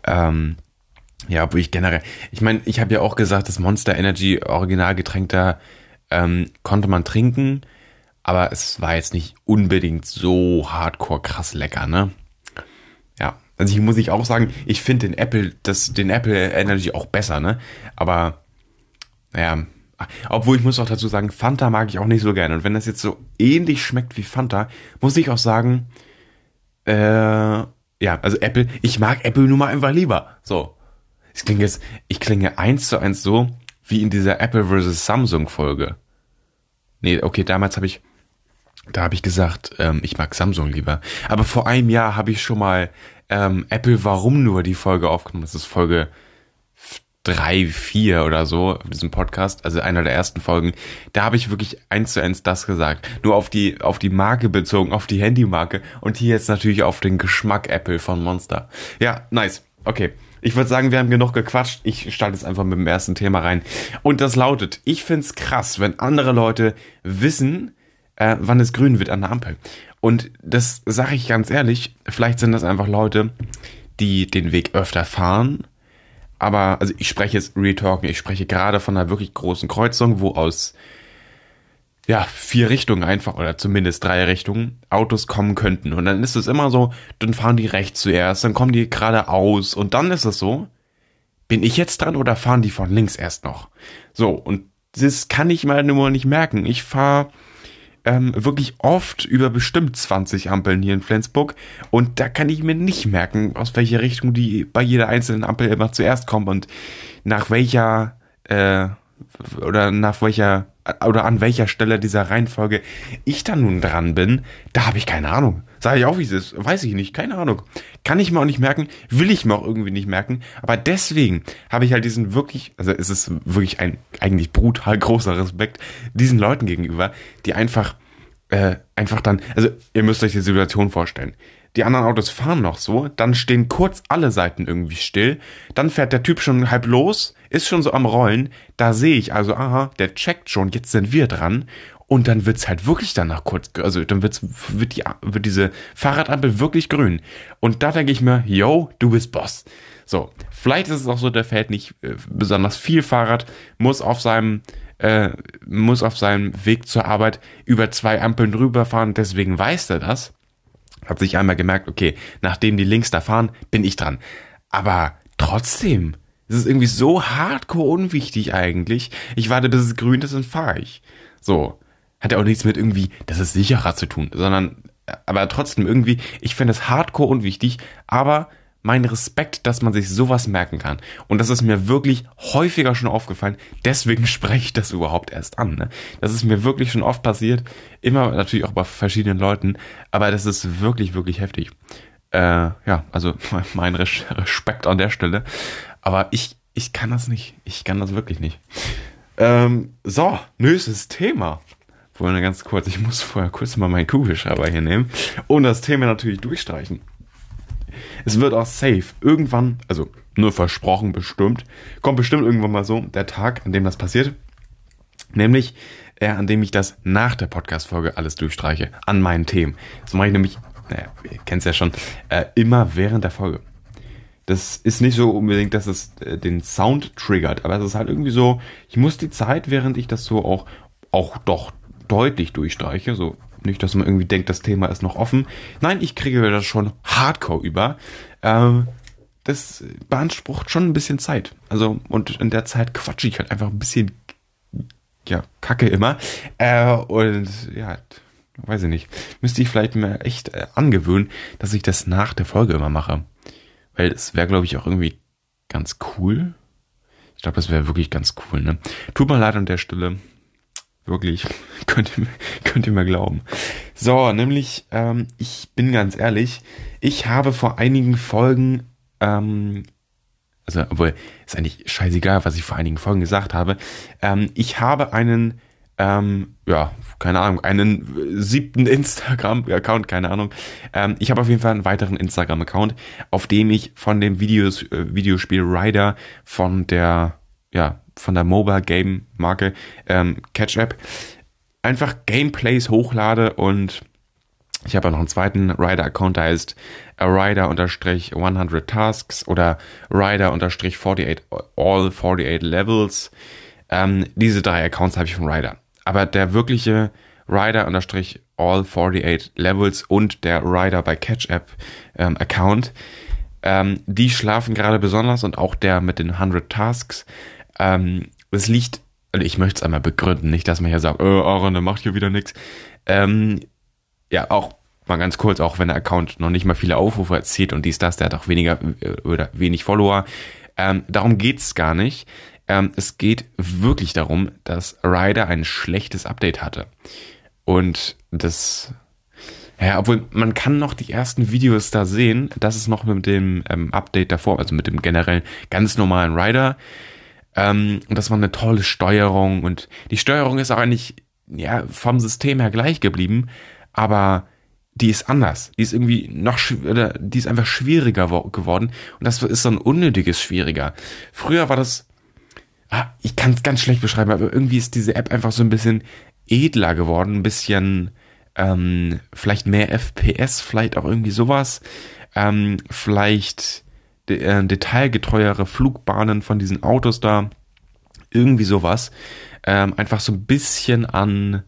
Ähm, ja, wo ich generell, ich meine, ich habe ja auch gesagt, das Monster Energy Originalgetränk da ähm, konnte man trinken, aber es war jetzt nicht unbedingt so hardcore krass lecker, ne? Ja, also ich muss ich auch sagen, ich finde den Apple, das, den Apple Energy auch besser, ne? Aber, naja, obwohl ich muss auch dazu sagen, Fanta mag ich auch nicht so gerne. Und wenn das jetzt so ähnlich schmeckt wie Fanta, muss ich auch sagen, äh, ja, also Apple, ich mag Apple nun mal einfach lieber. So. Es klingt jetzt, ich klinge eins zu eins so, wie in dieser Apple vs. Samsung Folge. Nee, okay, damals habe ich, da habe ich gesagt, ähm, ich mag Samsung lieber. Aber vor einem Jahr habe ich schon mal ähm, Apple Warum nur die Folge aufgenommen. Das ist Folge drei, vier oder so in diesem Podcast, also einer der ersten Folgen, da habe ich wirklich eins zu eins das gesagt. Nur auf die, auf die Marke bezogen, auf die Handymarke und hier jetzt natürlich auf den Geschmack Apple von Monster. Ja, nice. Okay. Ich würde sagen, wir haben genug gequatscht. Ich starte jetzt einfach mit dem ersten Thema rein. Und das lautet, ich find's krass, wenn andere Leute wissen, äh, wann es grün wird an der Ampel. Und das sage ich ganz ehrlich, vielleicht sind das einfach Leute, die den Weg öfter fahren, aber, also ich spreche jetzt Retalking, ich spreche gerade von einer wirklich großen Kreuzung, wo aus ja, vier Richtungen einfach, oder zumindest drei Richtungen, Autos kommen könnten. Und dann ist es immer so, dann fahren die rechts zuerst, dann kommen die geradeaus und dann ist es so, bin ich jetzt dran oder fahren die von links erst noch? So, und das kann ich mal nur nicht merken. Ich fahre ähm, wirklich oft über bestimmt 20 Ampeln hier in Flensburg. Und da kann ich mir nicht merken, aus welcher Richtung die bei jeder einzelnen Ampel immer zuerst kommen und nach welcher äh, oder nach welcher oder an welcher Stelle dieser Reihenfolge ich dann nun dran bin, da habe ich keine Ahnung. Sage ich auch, wie es ist. Weiß ich nicht. Keine Ahnung. Kann ich mir auch nicht merken. Will ich mir auch irgendwie nicht merken. Aber deswegen habe ich halt diesen wirklich, also es ist wirklich ein eigentlich brutal großer Respekt diesen Leuten gegenüber, die einfach, äh, einfach dann, also ihr müsst euch die Situation vorstellen. Die anderen Autos fahren noch so, dann stehen kurz alle Seiten irgendwie still, dann fährt der Typ schon halb los, ist schon so am Rollen, da sehe ich also, aha, der checkt schon, jetzt sind wir dran und dann wird's halt wirklich danach kurz, also dann wird's, wird, die, wird diese Fahrradampel wirklich grün. Und da denke ich mir, yo, du bist Boss. So, vielleicht ist es auch so, der fährt nicht äh, besonders viel Fahrrad, muss auf seinem, äh, muss auf seinem Weg zur Arbeit über zwei Ampeln drüber fahren, deswegen weiß er das. Hat sich einmal gemerkt, okay, nachdem die links da fahren, bin ich dran. Aber trotzdem, es ist irgendwie so hardcore unwichtig eigentlich. Ich warte, bis es grün ist und fahre ich. So hat ja auch nichts mit irgendwie, das ist sicherer zu tun, sondern, aber trotzdem irgendwie, ich finde es hardcore unwichtig, aber mein Respekt, dass man sich sowas merken kann. Und das ist mir wirklich häufiger schon aufgefallen. Deswegen spreche ich das überhaupt erst an. Ne? Das ist mir wirklich schon oft passiert. Immer natürlich auch bei verschiedenen Leuten. Aber das ist wirklich, wirklich heftig. Äh, ja, also mein Respekt an der Stelle. Aber ich, ich kann das nicht. Ich kann das wirklich nicht. Ähm, so, nächstes Thema vorher ganz kurz, ich muss vorher kurz mal meinen Kugelschreiber hier nehmen und das Thema natürlich durchstreichen. Es wird auch safe irgendwann, also nur versprochen bestimmt, kommt bestimmt irgendwann mal so der Tag, an dem das passiert. Nämlich, äh, an dem ich das nach der Podcast-Folge alles durchstreiche, an meinen Themen. Das mache ich nämlich, naja, ihr kennt es ja schon, äh, immer während der Folge. Das ist nicht so unbedingt, dass es äh, den Sound triggert, aber es ist halt irgendwie so, ich muss die Zeit, während ich das so auch, auch doch deutlich durchstreiche, so nicht, dass man irgendwie denkt, das Thema ist noch offen. Nein, ich kriege das schon hardcore über. Ähm, das beansprucht schon ein bisschen Zeit. Also, und in der Zeit quatsche ich halt einfach ein bisschen, ja, kacke immer. Äh, und ja, weiß ich nicht. Müsste ich vielleicht mir echt äh, angewöhnen, dass ich das nach der Folge immer mache. Weil es wäre, glaube ich, auch irgendwie ganz cool. Ich glaube, das wäre wirklich ganz cool, ne? Tut mir leid an der Stelle. Wirklich. könnt, ihr, könnt ihr mir glauben. So, nämlich, ähm, ich bin ganz ehrlich, ich habe vor einigen Folgen, ähm, also, obwohl, ist eigentlich scheißegal, was ich vor einigen Folgen gesagt habe. Ähm, ich habe einen, ähm, ja, keine Ahnung, einen siebten Instagram-Account, keine Ahnung. Ähm, ich habe auf jeden Fall einen weiteren Instagram-Account, auf dem ich von dem Videos, äh, Videospiel Rider von der, ja, von der Mobile Game Marke ähm, Catch App einfach Gameplays hochlade und ich habe ja noch einen zweiten Rider-Account, der heißt Rider-100 Tasks oder Rider-48 All 48 Levels. Ähm, diese drei Accounts habe ich von Rider. Aber der wirkliche Rider-All 48 Levels und der Rider bei Catch App ähm, Account, ähm, die schlafen gerade besonders und auch der mit den 100 Tasks ähm, es liegt, also ich möchte es einmal begründen, nicht, dass man hier sagt, oh, Aaron, der macht hier wieder nichts. Ähm, ja, auch mal ganz kurz, auch wenn der Account noch nicht mal viele Aufrufe erzielt und dies, das, der hat auch weniger äh, oder wenig Follower. Ähm, darum geht's gar nicht. Ähm, es geht wirklich darum, dass Ryder ein schlechtes Update hatte. Und das, ja, obwohl man kann noch die ersten Videos da sehen, das ist noch mit dem ähm, Update davor, also mit dem generellen ganz normalen Rider. Ähm, und das war eine tolle Steuerung und die Steuerung ist auch eigentlich ja, vom System her gleich geblieben, aber die ist anders. Die ist irgendwie noch, oder die ist einfach schwieriger geworden und das ist so ein unnötiges schwieriger. Früher war das, ah, ich kann es ganz schlecht beschreiben, aber irgendwie ist diese App einfach so ein bisschen edler geworden, ein bisschen, ähm, vielleicht mehr FPS, vielleicht auch irgendwie sowas, ähm, vielleicht äh, detailgetreuere Flugbahnen von diesen Autos da. Irgendwie sowas. Ähm, einfach so ein bisschen an,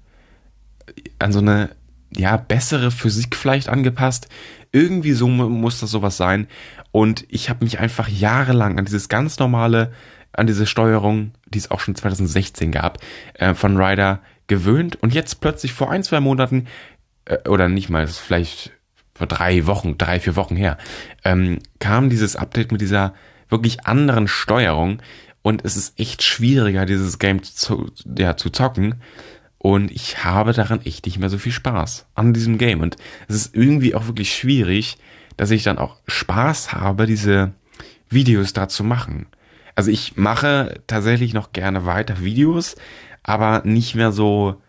an so eine ja, bessere Physik vielleicht angepasst. Irgendwie so muss das sowas sein. Und ich habe mich einfach jahrelang an dieses ganz normale, an diese Steuerung, die es auch schon 2016 gab, äh, von Ryder gewöhnt. Und jetzt plötzlich vor ein, zwei Monaten, äh, oder nicht mal, das ist vielleicht vor drei Wochen, drei, vier Wochen her, ähm, kam dieses Update mit dieser wirklich anderen Steuerung. Und es ist echt schwieriger, dieses Game zu, ja, zu zocken. Und ich habe daran echt nicht mehr so viel Spaß an diesem Game. Und es ist irgendwie auch wirklich schwierig, dass ich dann auch Spaß habe, diese Videos da zu machen. Also ich mache tatsächlich noch gerne weiter Videos, aber nicht mehr so,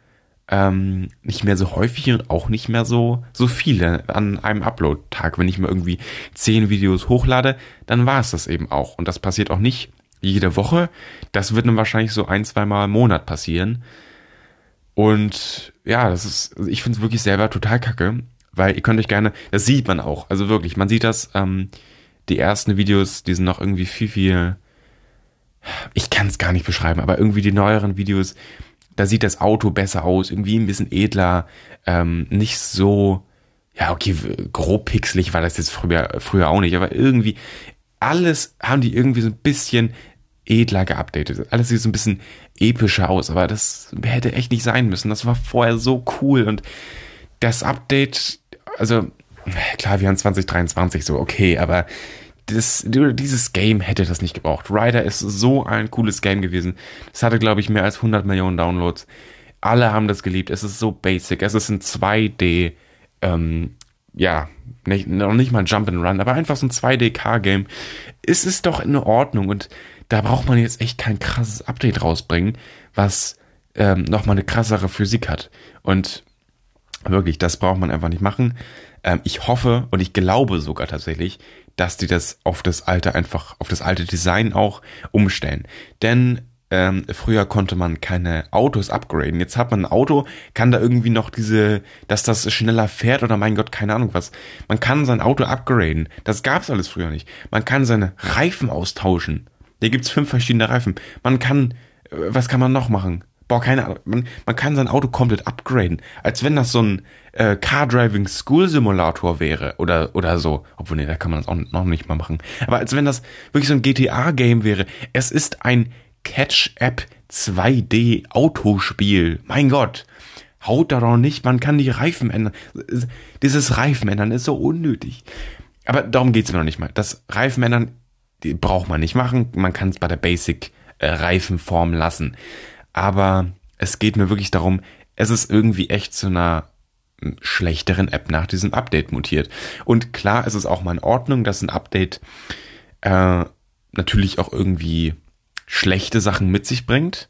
ähm, nicht mehr so häufig und auch nicht mehr so, so viele an einem Upload-Tag. Wenn ich mir irgendwie zehn Videos hochlade, dann war es das eben auch. Und das passiert auch nicht jede Woche. Das wird dann wahrscheinlich so ein, zwei Mal im Monat passieren. Und ja, das ist, also ich finde es wirklich selber total kacke, weil ihr könnt euch gerne, das sieht man auch, also wirklich, man sieht das, ähm, die ersten Videos, die sind noch irgendwie viel, viel, ich kann es gar nicht beschreiben, aber irgendwie die neueren Videos, da sieht das Auto besser aus, irgendwie ein bisschen edler, ähm, nicht so, ja, okay, grob pixelig war das jetzt früher, früher auch nicht, aber irgendwie alles haben die irgendwie so ein bisschen edler geupdatet. Alles sieht so ein bisschen epischer aus, aber das hätte echt nicht sein müssen. Das war vorher so cool und das Update, also klar, wir haben 2023 so, okay, aber das, dieses Game hätte das nicht gebraucht. Rider ist so ein cooles Game gewesen. Es hatte, glaube ich, mehr als 100 Millionen Downloads. Alle haben das geliebt. Es ist so basic. Es ist ein 2D, ähm, ja, nicht, noch nicht mal ein Jump and Run, aber einfach so ein 2D-Car-Game. Es ist doch in Ordnung und da braucht man jetzt echt kein krasses Update rausbringen, was ähm, nochmal eine krassere Physik hat. Und wirklich, das braucht man einfach nicht machen. Ähm, ich hoffe und ich glaube sogar tatsächlich, dass die das auf das alte einfach, auf das alte Design auch umstellen. Denn ähm, früher konnte man keine Autos upgraden. Jetzt hat man ein Auto, kann da irgendwie noch diese, dass das schneller fährt oder mein Gott, keine Ahnung was. Man kann sein Auto upgraden. Das gab's alles früher nicht. Man kann seine Reifen austauschen. Hier gibt's fünf verschiedene Reifen. Man kann, äh, was kann man noch machen? Boah, keine Ahnung. Man, man kann sein Auto komplett upgraden. Als wenn das so ein äh, Car Driving School Simulator wäre oder, oder so. Obwohl, nee, da kann man das auch noch nicht mal machen. Aber als wenn das wirklich so ein GTA-Game wäre. Es ist ein Catch-App 2D Autospiel. Mein Gott. Haut da doch nicht, man kann die Reifen ändern. Dieses Reifen ändern ist so unnötig. Aber darum geht's mir noch nicht mal. Das Reifen ändern braucht man nicht machen. Man kann es bei der Basic äh, lassen. Aber es geht mir wirklich darum, es ist irgendwie echt zu einer hm, schlechteren App nach diesem Update mutiert. Und klar ist es auch mal in Ordnung, dass ein Update äh, natürlich auch irgendwie schlechte Sachen mit sich bringt.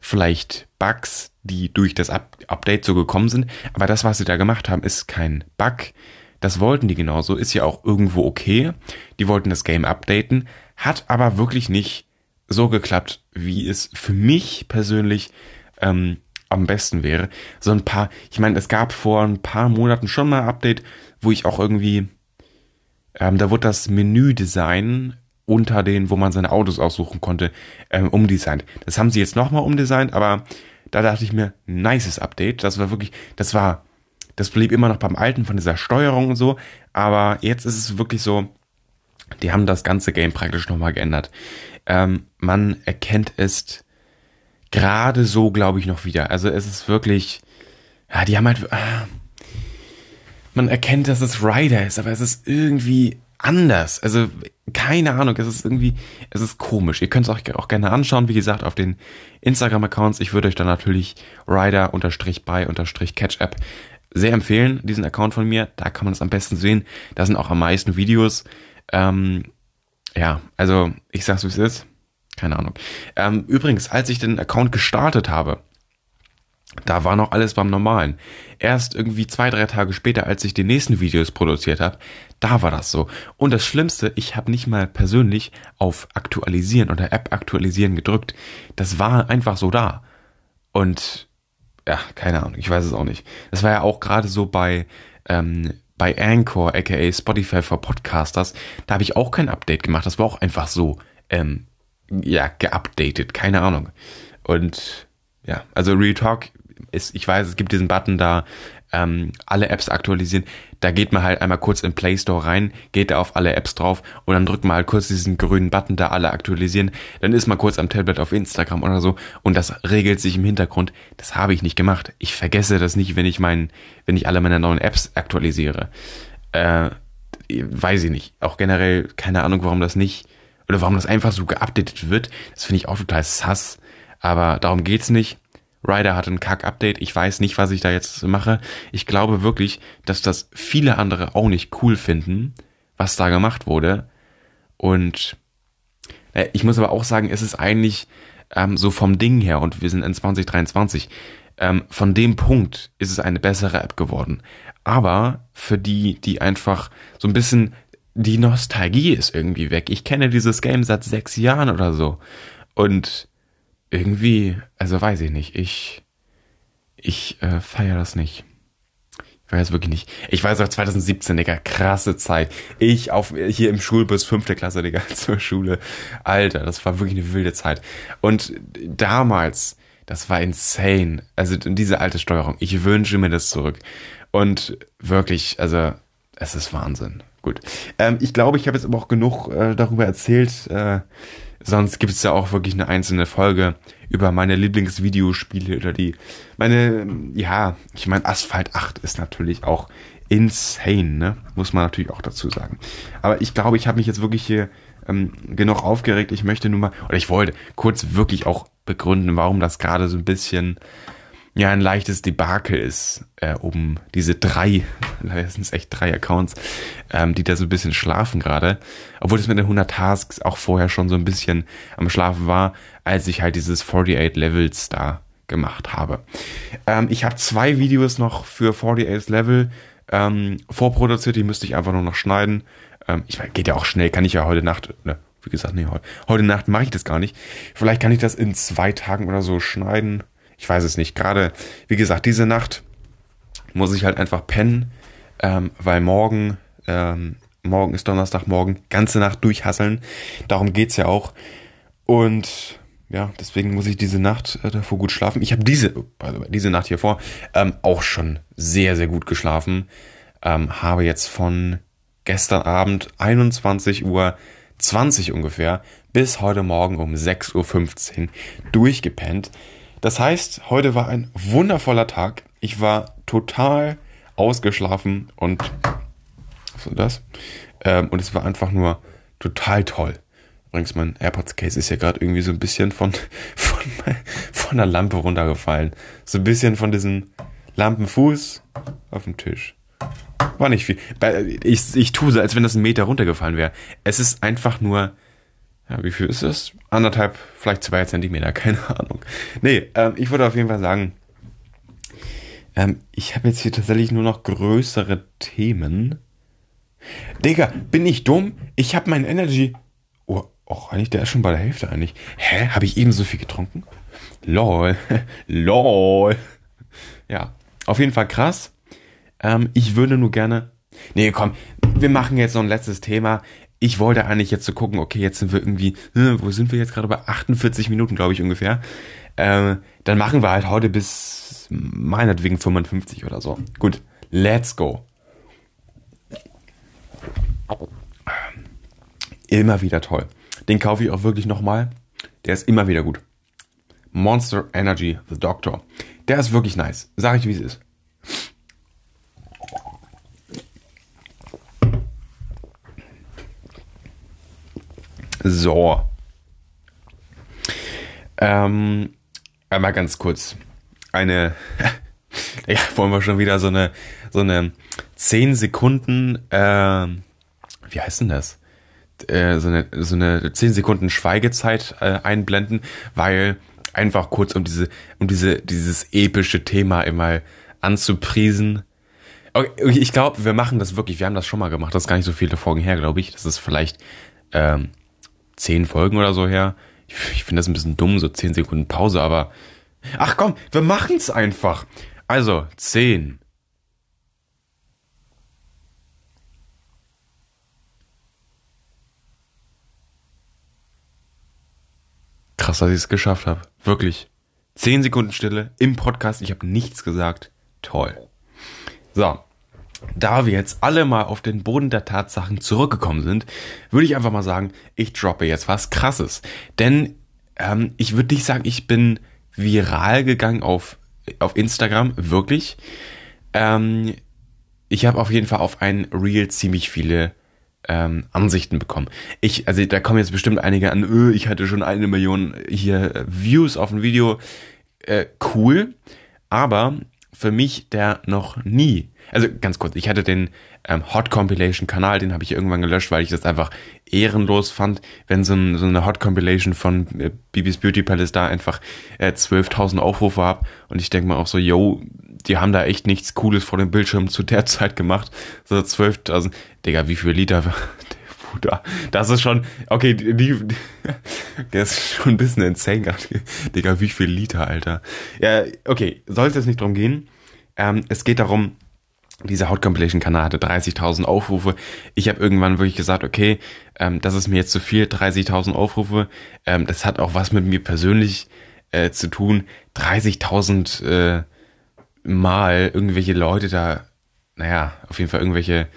Vielleicht Bugs, die durch das Up Update so gekommen sind. Aber das, was sie da gemacht haben, ist kein Bug. Das wollten die genauso, ist ja auch irgendwo okay. Die wollten das Game updaten, hat aber wirklich nicht so geklappt, wie es für mich persönlich ähm, am besten wäre. So ein paar, ich meine, es gab vor ein paar Monaten schon mal ein Update, wo ich auch irgendwie, ähm, da wurde das Menüdesign unter den, wo man seine Autos aussuchen konnte, ähm, umdesignt. Das haben sie jetzt nochmal umdesignt, aber da dachte ich mir, nices Update. Das war wirklich, das war das blieb immer noch beim Alten von dieser Steuerung und so. Aber jetzt ist es wirklich so, die haben das ganze Game praktisch nochmal geändert. Ähm, man erkennt es gerade so, glaube ich, noch wieder. Also es ist wirklich, ja, die haben halt, äh, man erkennt, dass es Rider ist, aber es ist irgendwie anders. Also keine Ahnung, es ist irgendwie, es ist komisch. Ihr könnt es euch auch gerne anschauen, wie gesagt, auf den Instagram-Accounts. Ich würde euch dann natürlich Rider-by-Catch-App sehr empfehlen, diesen Account von mir. Da kann man es am besten sehen. Da sind auch am meisten Videos. Ähm, ja, also ich sag's wie es ist. Keine Ahnung. Ähm, übrigens, als ich den Account gestartet habe, da war noch alles beim Normalen. Erst irgendwie zwei, drei Tage später, als ich die nächsten Videos produziert habe, da war das so. Und das Schlimmste, ich habe nicht mal persönlich auf Aktualisieren oder App aktualisieren gedrückt. Das war einfach so da. Und ja, keine Ahnung, ich weiß es auch nicht. Das war ja auch gerade so bei, ähm, bei Anchor, aka Spotify for Podcasters, da habe ich auch kein Update gemacht. Das war auch einfach so, ähm, ja, geupdatet, keine Ahnung. Und ja, also Real Talk ist, ich weiß, es gibt diesen Button da, ähm, alle Apps aktualisieren. Da geht man halt einmal kurz in Play Store rein, geht da auf alle Apps drauf und dann drückt man halt kurz diesen grünen Button da alle aktualisieren. Dann ist man kurz am Tablet auf Instagram oder so und das regelt sich im Hintergrund. Das habe ich nicht gemacht. Ich vergesse das nicht, wenn ich meinen, wenn ich alle meine neuen Apps aktualisiere. Äh, weiß ich nicht. Auch generell keine Ahnung, warum das nicht oder warum das einfach so geupdatet wird. Das finde ich auch total sass. Aber darum geht's nicht. Ryder hat ein Kack-Update. Ich weiß nicht, was ich da jetzt mache. Ich glaube wirklich, dass das viele andere auch nicht cool finden, was da gemacht wurde. Und äh, ich muss aber auch sagen, es ist eigentlich ähm, so vom Ding her, und wir sind in 2023, ähm, von dem Punkt ist es eine bessere App geworden. Aber für die, die einfach so ein bisschen die Nostalgie ist irgendwie weg. Ich kenne dieses Game seit sechs Jahren oder so. Und irgendwie, also weiß ich nicht, ich, ich äh, feiere das nicht. Ich weiß wirklich nicht. Ich weiß auch 2017, Digga, krasse Zeit. Ich auf hier im Schulbus, fünfte Klasse, Digga, zur Schule. Alter, das war wirklich eine wilde Zeit. Und damals, das war insane. Also diese alte Steuerung. Ich wünsche mir das zurück. Und wirklich, also, es ist Wahnsinn. Gut. Ähm, ich glaube, ich habe jetzt aber auch genug äh, darüber erzählt. Äh, Sonst gibt es ja auch wirklich eine einzelne Folge über meine Lieblingsvideospiele oder die, meine, ja, ich meine, Asphalt 8 ist natürlich auch insane, ne? Muss man natürlich auch dazu sagen. Aber ich glaube, ich habe mich jetzt wirklich hier ähm, genug aufgeregt. Ich möchte nur mal, oder ich wollte kurz wirklich auch begründen, warum das gerade so ein bisschen ja ein leichtes Debakel ist, äh, um diese drei, leider sind es echt drei Accounts, ähm, die da so ein bisschen schlafen gerade. Obwohl es mit den 100 Tasks auch vorher schon so ein bisschen am Schlafen war, als ich halt dieses 48 Levels da gemacht habe. Ähm, ich habe zwei Videos noch für 48 Level ähm, vorproduziert, die müsste ich einfach nur noch schneiden. Ähm, ich geht ja auch schnell, kann ich ja heute Nacht, ne, wie gesagt, nee, heute, heute Nacht mache ich das gar nicht. Vielleicht kann ich das in zwei Tagen oder so schneiden. Ich weiß es nicht. Gerade, wie gesagt, diese Nacht muss ich halt einfach pennen, ähm, weil morgen, ähm, morgen ist Donnerstagmorgen, ganze Nacht durchhasseln. Darum geht's ja auch. Und ja, deswegen muss ich diese Nacht äh, davor gut schlafen. Ich habe diese, also diese Nacht hier vor ähm, auch schon sehr, sehr gut geschlafen. Ähm, habe jetzt von gestern Abend 21 Uhr 20 ungefähr bis heute Morgen um 6.15 Uhr durchgepennt. Das heißt, heute war ein wundervoller Tag. Ich war total ausgeschlafen und was ist das? Ähm, und es war einfach nur total toll. Übrigens, mein AirPods-Case ist ja gerade irgendwie so ein bisschen von, von, von der Lampe runtergefallen. So ein bisschen von diesem Lampenfuß auf dem Tisch. War nicht viel. Ich, ich tue so, als wenn das ein Meter runtergefallen wäre. Es ist einfach nur ja, wie viel ist das? Anderthalb, vielleicht zwei Zentimeter, keine Ahnung. Nee, ähm, ich würde auf jeden Fall sagen, ähm, ich habe jetzt hier tatsächlich nur noch größere Themen. Digga, bin ich dumm? Ich habe mein Energy. Oh, oh, eigentlich, der ist schon bei der Hälfte eigentlich. Hä? Habe ich eben so viel getrunken? Lol. Lol. Ja, auf jeden Fall krass. Ähm, ich würde nur gerne. Nee, komm, wir machen jetzt noch ein letztes Thema ich wollte eigentlich jetzt so gucken, okay, jetzt sind wir irgendwie, äh, wo sind wir jetzt gerade bei 48 Minuten, glaube ich ungefähr. Äh, dann machen wir halt heute bis meinetwegen 55 oder so. Gut, let's go. Immer wieder toll. Den kaufe ich auch wirklich nochmal. Der ist immer wieder gut. Monster Energy The Doctor. Der ist wirklich nice. Sag ich, wie es ist. So. Ähm, einmal ganz kurz. Eine, ja, wollen wir schon wieder so eine, so eine 10 Sekunden, äh, wie heißt denn das? Äh, so eine, so eine 10 Sekunden Schweigezeit äh, einblenden, weil einfach kurz um diese, um diese, dieses epische Thema immer anzupriesen. Okay, ich glaube, wir machen das wirklich. Wir haben das schon mal gemacht. Das ist gar nicht so viele Folgen her, glaube ich. Das ist vielleicht ähm, zehn Folgen oder so her. Ich, ich finde das ein bisschen dumm, so zehn Sekunden Pause, aber. Ach komm, wir machen's einfach. Also, zehn. Krass, dass ich es geschafft habe. Wirklich. Zehn Sekunden Stille im Podcast. Ich habe nichts gesagt. Toll. So, da wir jetzt alle mal auf den Boden der Tatsachen zurückgekommen sind, würde ich einfach mal sagen, ich droppe jetzt was Krasses. Denn ähm, ich würde nicht sagen, ich bin viral gegangen auf, auf Instagram, wirklich. Ähm, ich habe auf jeden Fall auf ein Reel ziemlich viele ähm, Ansichten bekommen. Ich, also da kommen jetzt bestimmt einige an, öh, ich hatte schon eine Million hier äh, Views auf ein Video. Äh, cool, aber für mich der noch nie. Also ganz kurz, ich hatte den ähm, Hot Compilation Kanal, den habe ich irgendwann gelöscht, weil ich das einfach ehrenlos fand, wenn so, ein, so eine Hot Compilation von äh, Bibis Beauty Palace da einfach äh, 12.000 Aufrufe hab und ich denke mal auch so, yo, die haben da echt nichts Cooles vor dem Bildschirm zu der Zeit gemacht. So 12.000, Digga, wie viel Liter? Das ist schon, okay, die, die, der ist schon ein bisschen insane, Digga, wie viel Liter, Alter. Ja, okay, soll es jetzt nicht drum gehen. Ähm, es geht darum, dieser Hot Compilation Kanal hatte 30.000 Aufrufe. Ich habe irgendwann wirklich gesagt, okay, ähm, das ist mir jetzt zu viel, 30.000 Aufrufe. Ähm, das hat auch was mit mir persönlich äh, zu tun. 30.000 äh, Mal irgendwelche Leute da, naja, auf jeden Fall irgendwelche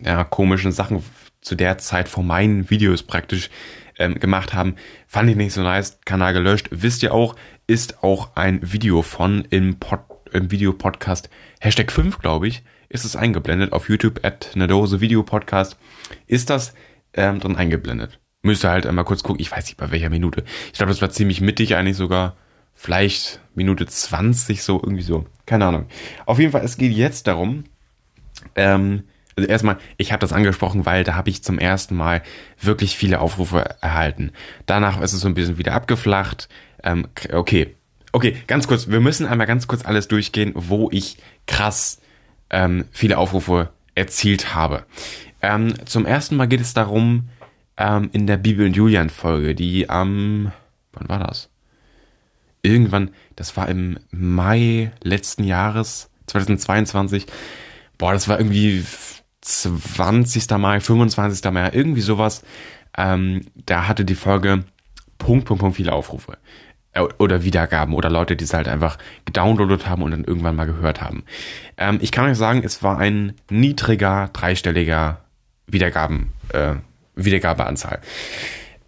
ja, komischen Sachen zu der Zeit vor meinen Videos praktisch ähm, gemacht haben, fand ich nicht so nice. Kanal gelöscht. Wisst ihr auch, ist auch ein Video von im, Pod, im Videopodcast Hashtag 5, glaube ich, ist es eingeblendet auf YouTube at eine Dose Video Podcast. Ist das ähm, drin eingeblendet? Müsste halt einmal kurz gucken. Ich weiß nicht bei welcher Minute. Ich glaube, das war ziemlich mittig eigentlich sogar. Vielleicht Minute 20 so, irgendwie so. Keine Ahnung. Auf jeden Fall, es geht jetzt darum, ähm, also erstmal, ich habe das angesprochen, weil da habe ich zum ersten Mal wirklich viele Aufrufe erhalten. Danach ist es so ein bisschen wieder abgeflacht. Ähm, okay, okay, ganz kurz. Wir müssen einmal ganz kurz alles durchgehen, wo ich krass ähm, viele Aufrufe erzielt habe. Ähm, zum ersten Mal geht es darum, ähm, in der Bibel und Julian Folge, die am, wann war das? Irgendwann, das war im Mai letzten Jahres, 2022. Boah, das war irgendwie 20. Mai, 25. Mai, irgendwie sowas. Ähm, da hatte die Folge Punkt, Punkt, Punkt viele Aufrufe. Äh, oder Wiedergaben oder Leute, die es halt einfach gedownloadet haben und dann irgendwann mal gehört haben. Ähm, ich kann euch sagen, es war ein niedriger, dreistelliger Wiedergaben, äh, Wiedergabeanzahl.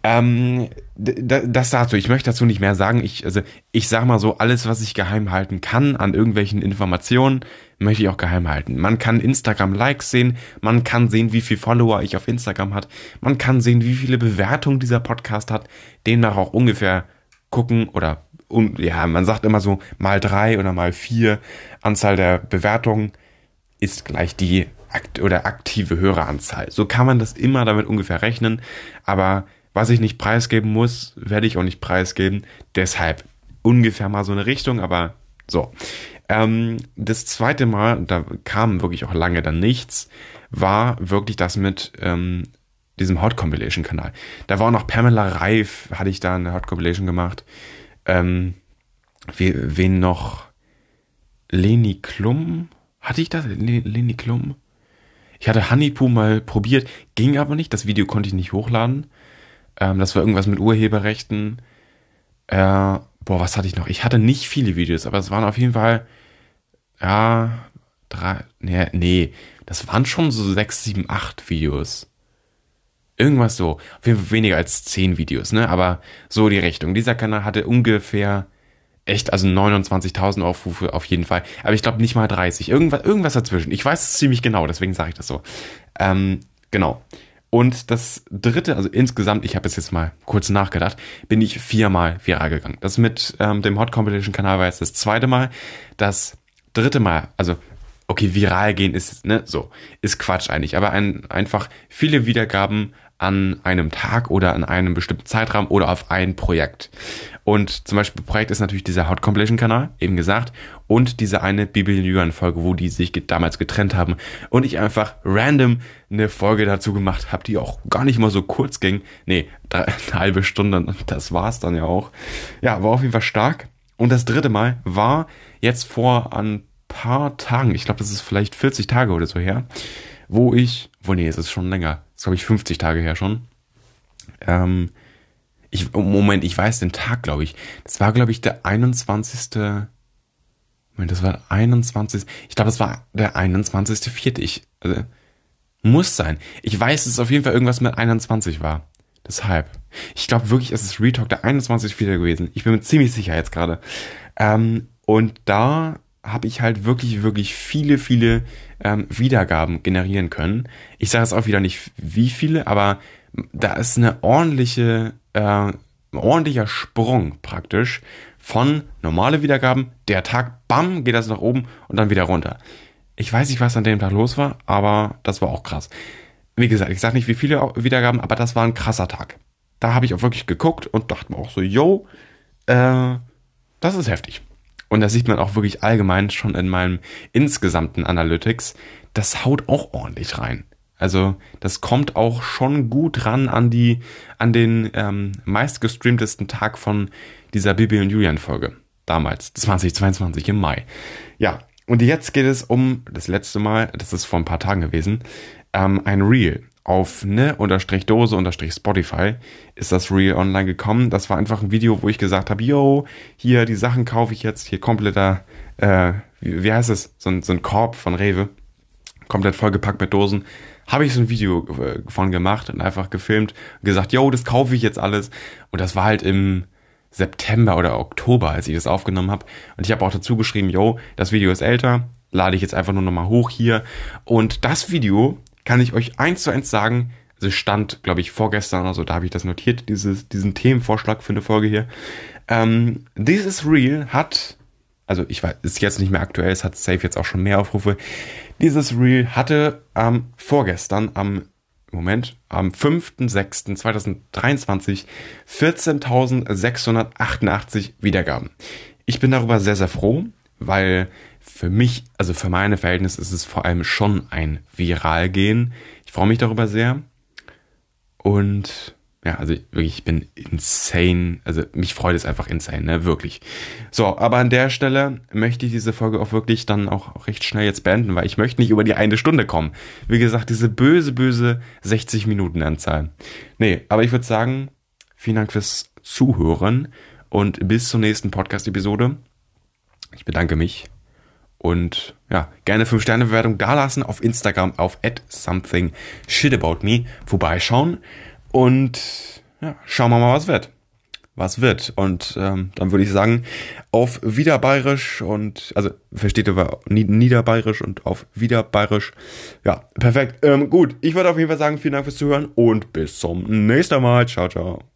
Ähm, das dazu. Ich möchte dazu nicht mehr sagen. Ich, also, ich sag mal so, alles, was ich geheim halten kann an irgendwelchen Informationen, möchte ich auch geheim halten. Man kann Instagram-Likes sehen, man kann sehen, wie viel Follower ich auf Instagram hat, man kann sehen, wie viele Bewertungen dieser Podcast hat, demnach auch ungefähr gucken oder, um, ja, man sagt immer so, mal drei oder mal vier Anzahl der Bewertungen ist gleich die akt oder aktive Höreranzahl. So kann man das immer damit ungefähr rechnen, aber was ich nicht preisgeben muss, werde ich auch nicht preisgeben. Deshalb ungefähr mal so eine Richtung, aber so. Ähm, das zweite Mal, da kam wirklich auch lange dann nichts, war wirklich das mit ähm, diesem Hot Compilation Kanal. Da war auch noch Pamela Reif, hatte ich da eine Hot Compilation gemacht. Ähm, wen noch? Leni Klum? Hatte ich das? Leni Klum? Ich hatte Honeypoo mal probiert, ging aber nicht. Das Video konnte ich nicht hochladen. Ähm, das war irgendwas mit Urheberrechten. Äh, boah, was hatte ich noch? Ich hatte nicht viele Videos, aber es waren auf jeden Fall, ja, drei, nee, nee, das waren schon so sechs, sieben, acht Videos. Irgendwas so. Auf jeden Fall weniger als zehn Videos, ne? Aber so die Richtung. Dieser Kanal hatte ungefähr echt, also 29.000 Aufrufe auf jeden Fall. Aber ich glaube nicht mal 30. Irgendwas, irgendwas dazwischen. Ich weiß es ziemlich genau, deswegen sage ich das so. Ähm, genau. Und das dritte, also insgesamt, ich habe es jetzt mal kurz nachgedacht, bin ich viermal viral gegangen. Das mit ähm, dem Hot Competition Kanal war jetzt das zweite Mal. Das dritte Mal, also okay, viral gehen ist, ne, so, ist Quatsch eigentlich, aber ein, einfach viele Wiedergaben an einem Tag oder an einem bestimmten Zeitraum oder auf ein Projekt. Und zum Beispiel Projekt ist natürlich dieser Hot Compilation Kanal, eben gesagt, und diese eine Bibel Folge, wo die sich damals getrennt haben und ich einfach random eine Folge dazu gemacht habe, die auch gar nicht mal so kurz ging. Nee, drei, eine halbe Stunde, das war's dann ja auch. Ja, war auf jeden Fall stark. Und das dritte Mal war jetzt vor ein paar Tagen, ich glaube, das ist vielleicht 40 Tage oder so her, wo ich, wo nee, es ist schon länger, das glaube ich 50 Tage her schon, ähm, Ich, Moment, ich weiß den Tag, glaube ich. Das war, glaube ich, der 21. Moment, das war der 21. Ich glaube, das war der 21.4. Ich, also, muss sein. Ich weiß, dass es auf jeden Fall irgendwas mit 21 war. Deshalb. Ich glaube wirklich, es ist Retalk der 21. wieder gewesen. Ich bin mir ziemlich sicher jetzt gerade. Ähm, und da habe ich halt wirklich, wirklich viele, viele ähm, Wiedergaben generieren können. Ich sage jetzt auch wieder nicht wie viele, aber da ist eine ordentliche, äh, ordentlicher Sprung praktisch von normale Wiedergaben, der Tag, bam, geht das nach oben und dann wieder runter. Ich weiß nicht, was an dem Tag los war, aber das war auch krass. Wie gesagt, ich sage nicht, wie viele Wiedergaben, aber das war ein krasser Tag. Da habe ich auch wirklich geguckt und dachte mir auch so, yo, äh, das ist heftig. Und das sieht man auch wirklich allgemein schon in meinem insgesamten Analytics. Das haut auch ordentlich rein. Also das kommt auch schon gut ran an die, an den ähm, meistgestreamtesten Tag von dieser Bibi und Julian Folge. Damals, 2022 im Mai. Ja, und jetzt geht es um das letzte Mal, das ist vor ein paar Tagen gewesen, ähm, ein Reel auf ne unterstrich Dose unterstrich Spotify ist das Reel online gekommen. Das war einfach ein Video, wo ich gesagt habe, yo, hier die Sachen kaufe ich jetzt, hier kompletter, äh, wie, wie heißt es, so ein, so ein Korb von Rewe, komplett vollgepackt mit Dosen. Habe ich so ein Video äh, von gemacht und einfach gefilmt und gesagt, yo, das kaufe ich jetzt alles. Und das war halt im September oder Oktober, als ich das aufgenommen habe. Und ich habe auch dazu geschrieben, yo, das Video ist älter, lade ich jetzt einfach nur nochmal hoch hier. Und das Video kann ich euch eins zu eins sagen, also stand, glaube ich, vorgestern oder so, da habe ich das notiert, dieses, diesen Themenvorschlag für eine Folge hier. Ähm, dieses Reel hat, also ich weiß, ist jetzt nicht mehr aktuell, es hat safe jetzt auch schon mehr Aufrufe. Dieses Reel hatte ähm, vorgestern am Moment, am 5.6.2023 14.688 Wiedergaben. Ich bin darüber sehr, sehr froh, weil für mich, also für meine Verhältnisse ist es vor allem schon ein Viralgehen. Ich freue mich darüber sehr. Und ja, also wirklich, ich bin insane. Also mich freut es einfach insane, ne? Wirklich. So, aber an der Stelle möchte ich diese Folge auch wirklich dann auch recht schnell jetzt beenden, weil ich möchte nicht über die eine Stunde kommen. Wie gesagt, diese böse, böse 60 Minuten Anzahl. Nee, aber ich würde sagen, vielen Dank fürs Zuhören und bis zur nächsten Podcast-Episode. Ich bedanke mich und ja, gerne 5-Sterne-Bewertung dalassen auf Instagram auf at something shit about me vorbeischauen und ja, schauen wir mal, was wird. Was wird. Und ähm, dann würde ich sagen, auf Wiederbayerisch und, also versteht ihr Niederbayerisch und auf Wiederbayerisch. Ja, perfekt. Ähm, gut, ich würde auf jeden Fall sagen, vielen Dank fürs Zuhören und bis zum nächsten Mal. Ciao, ciao.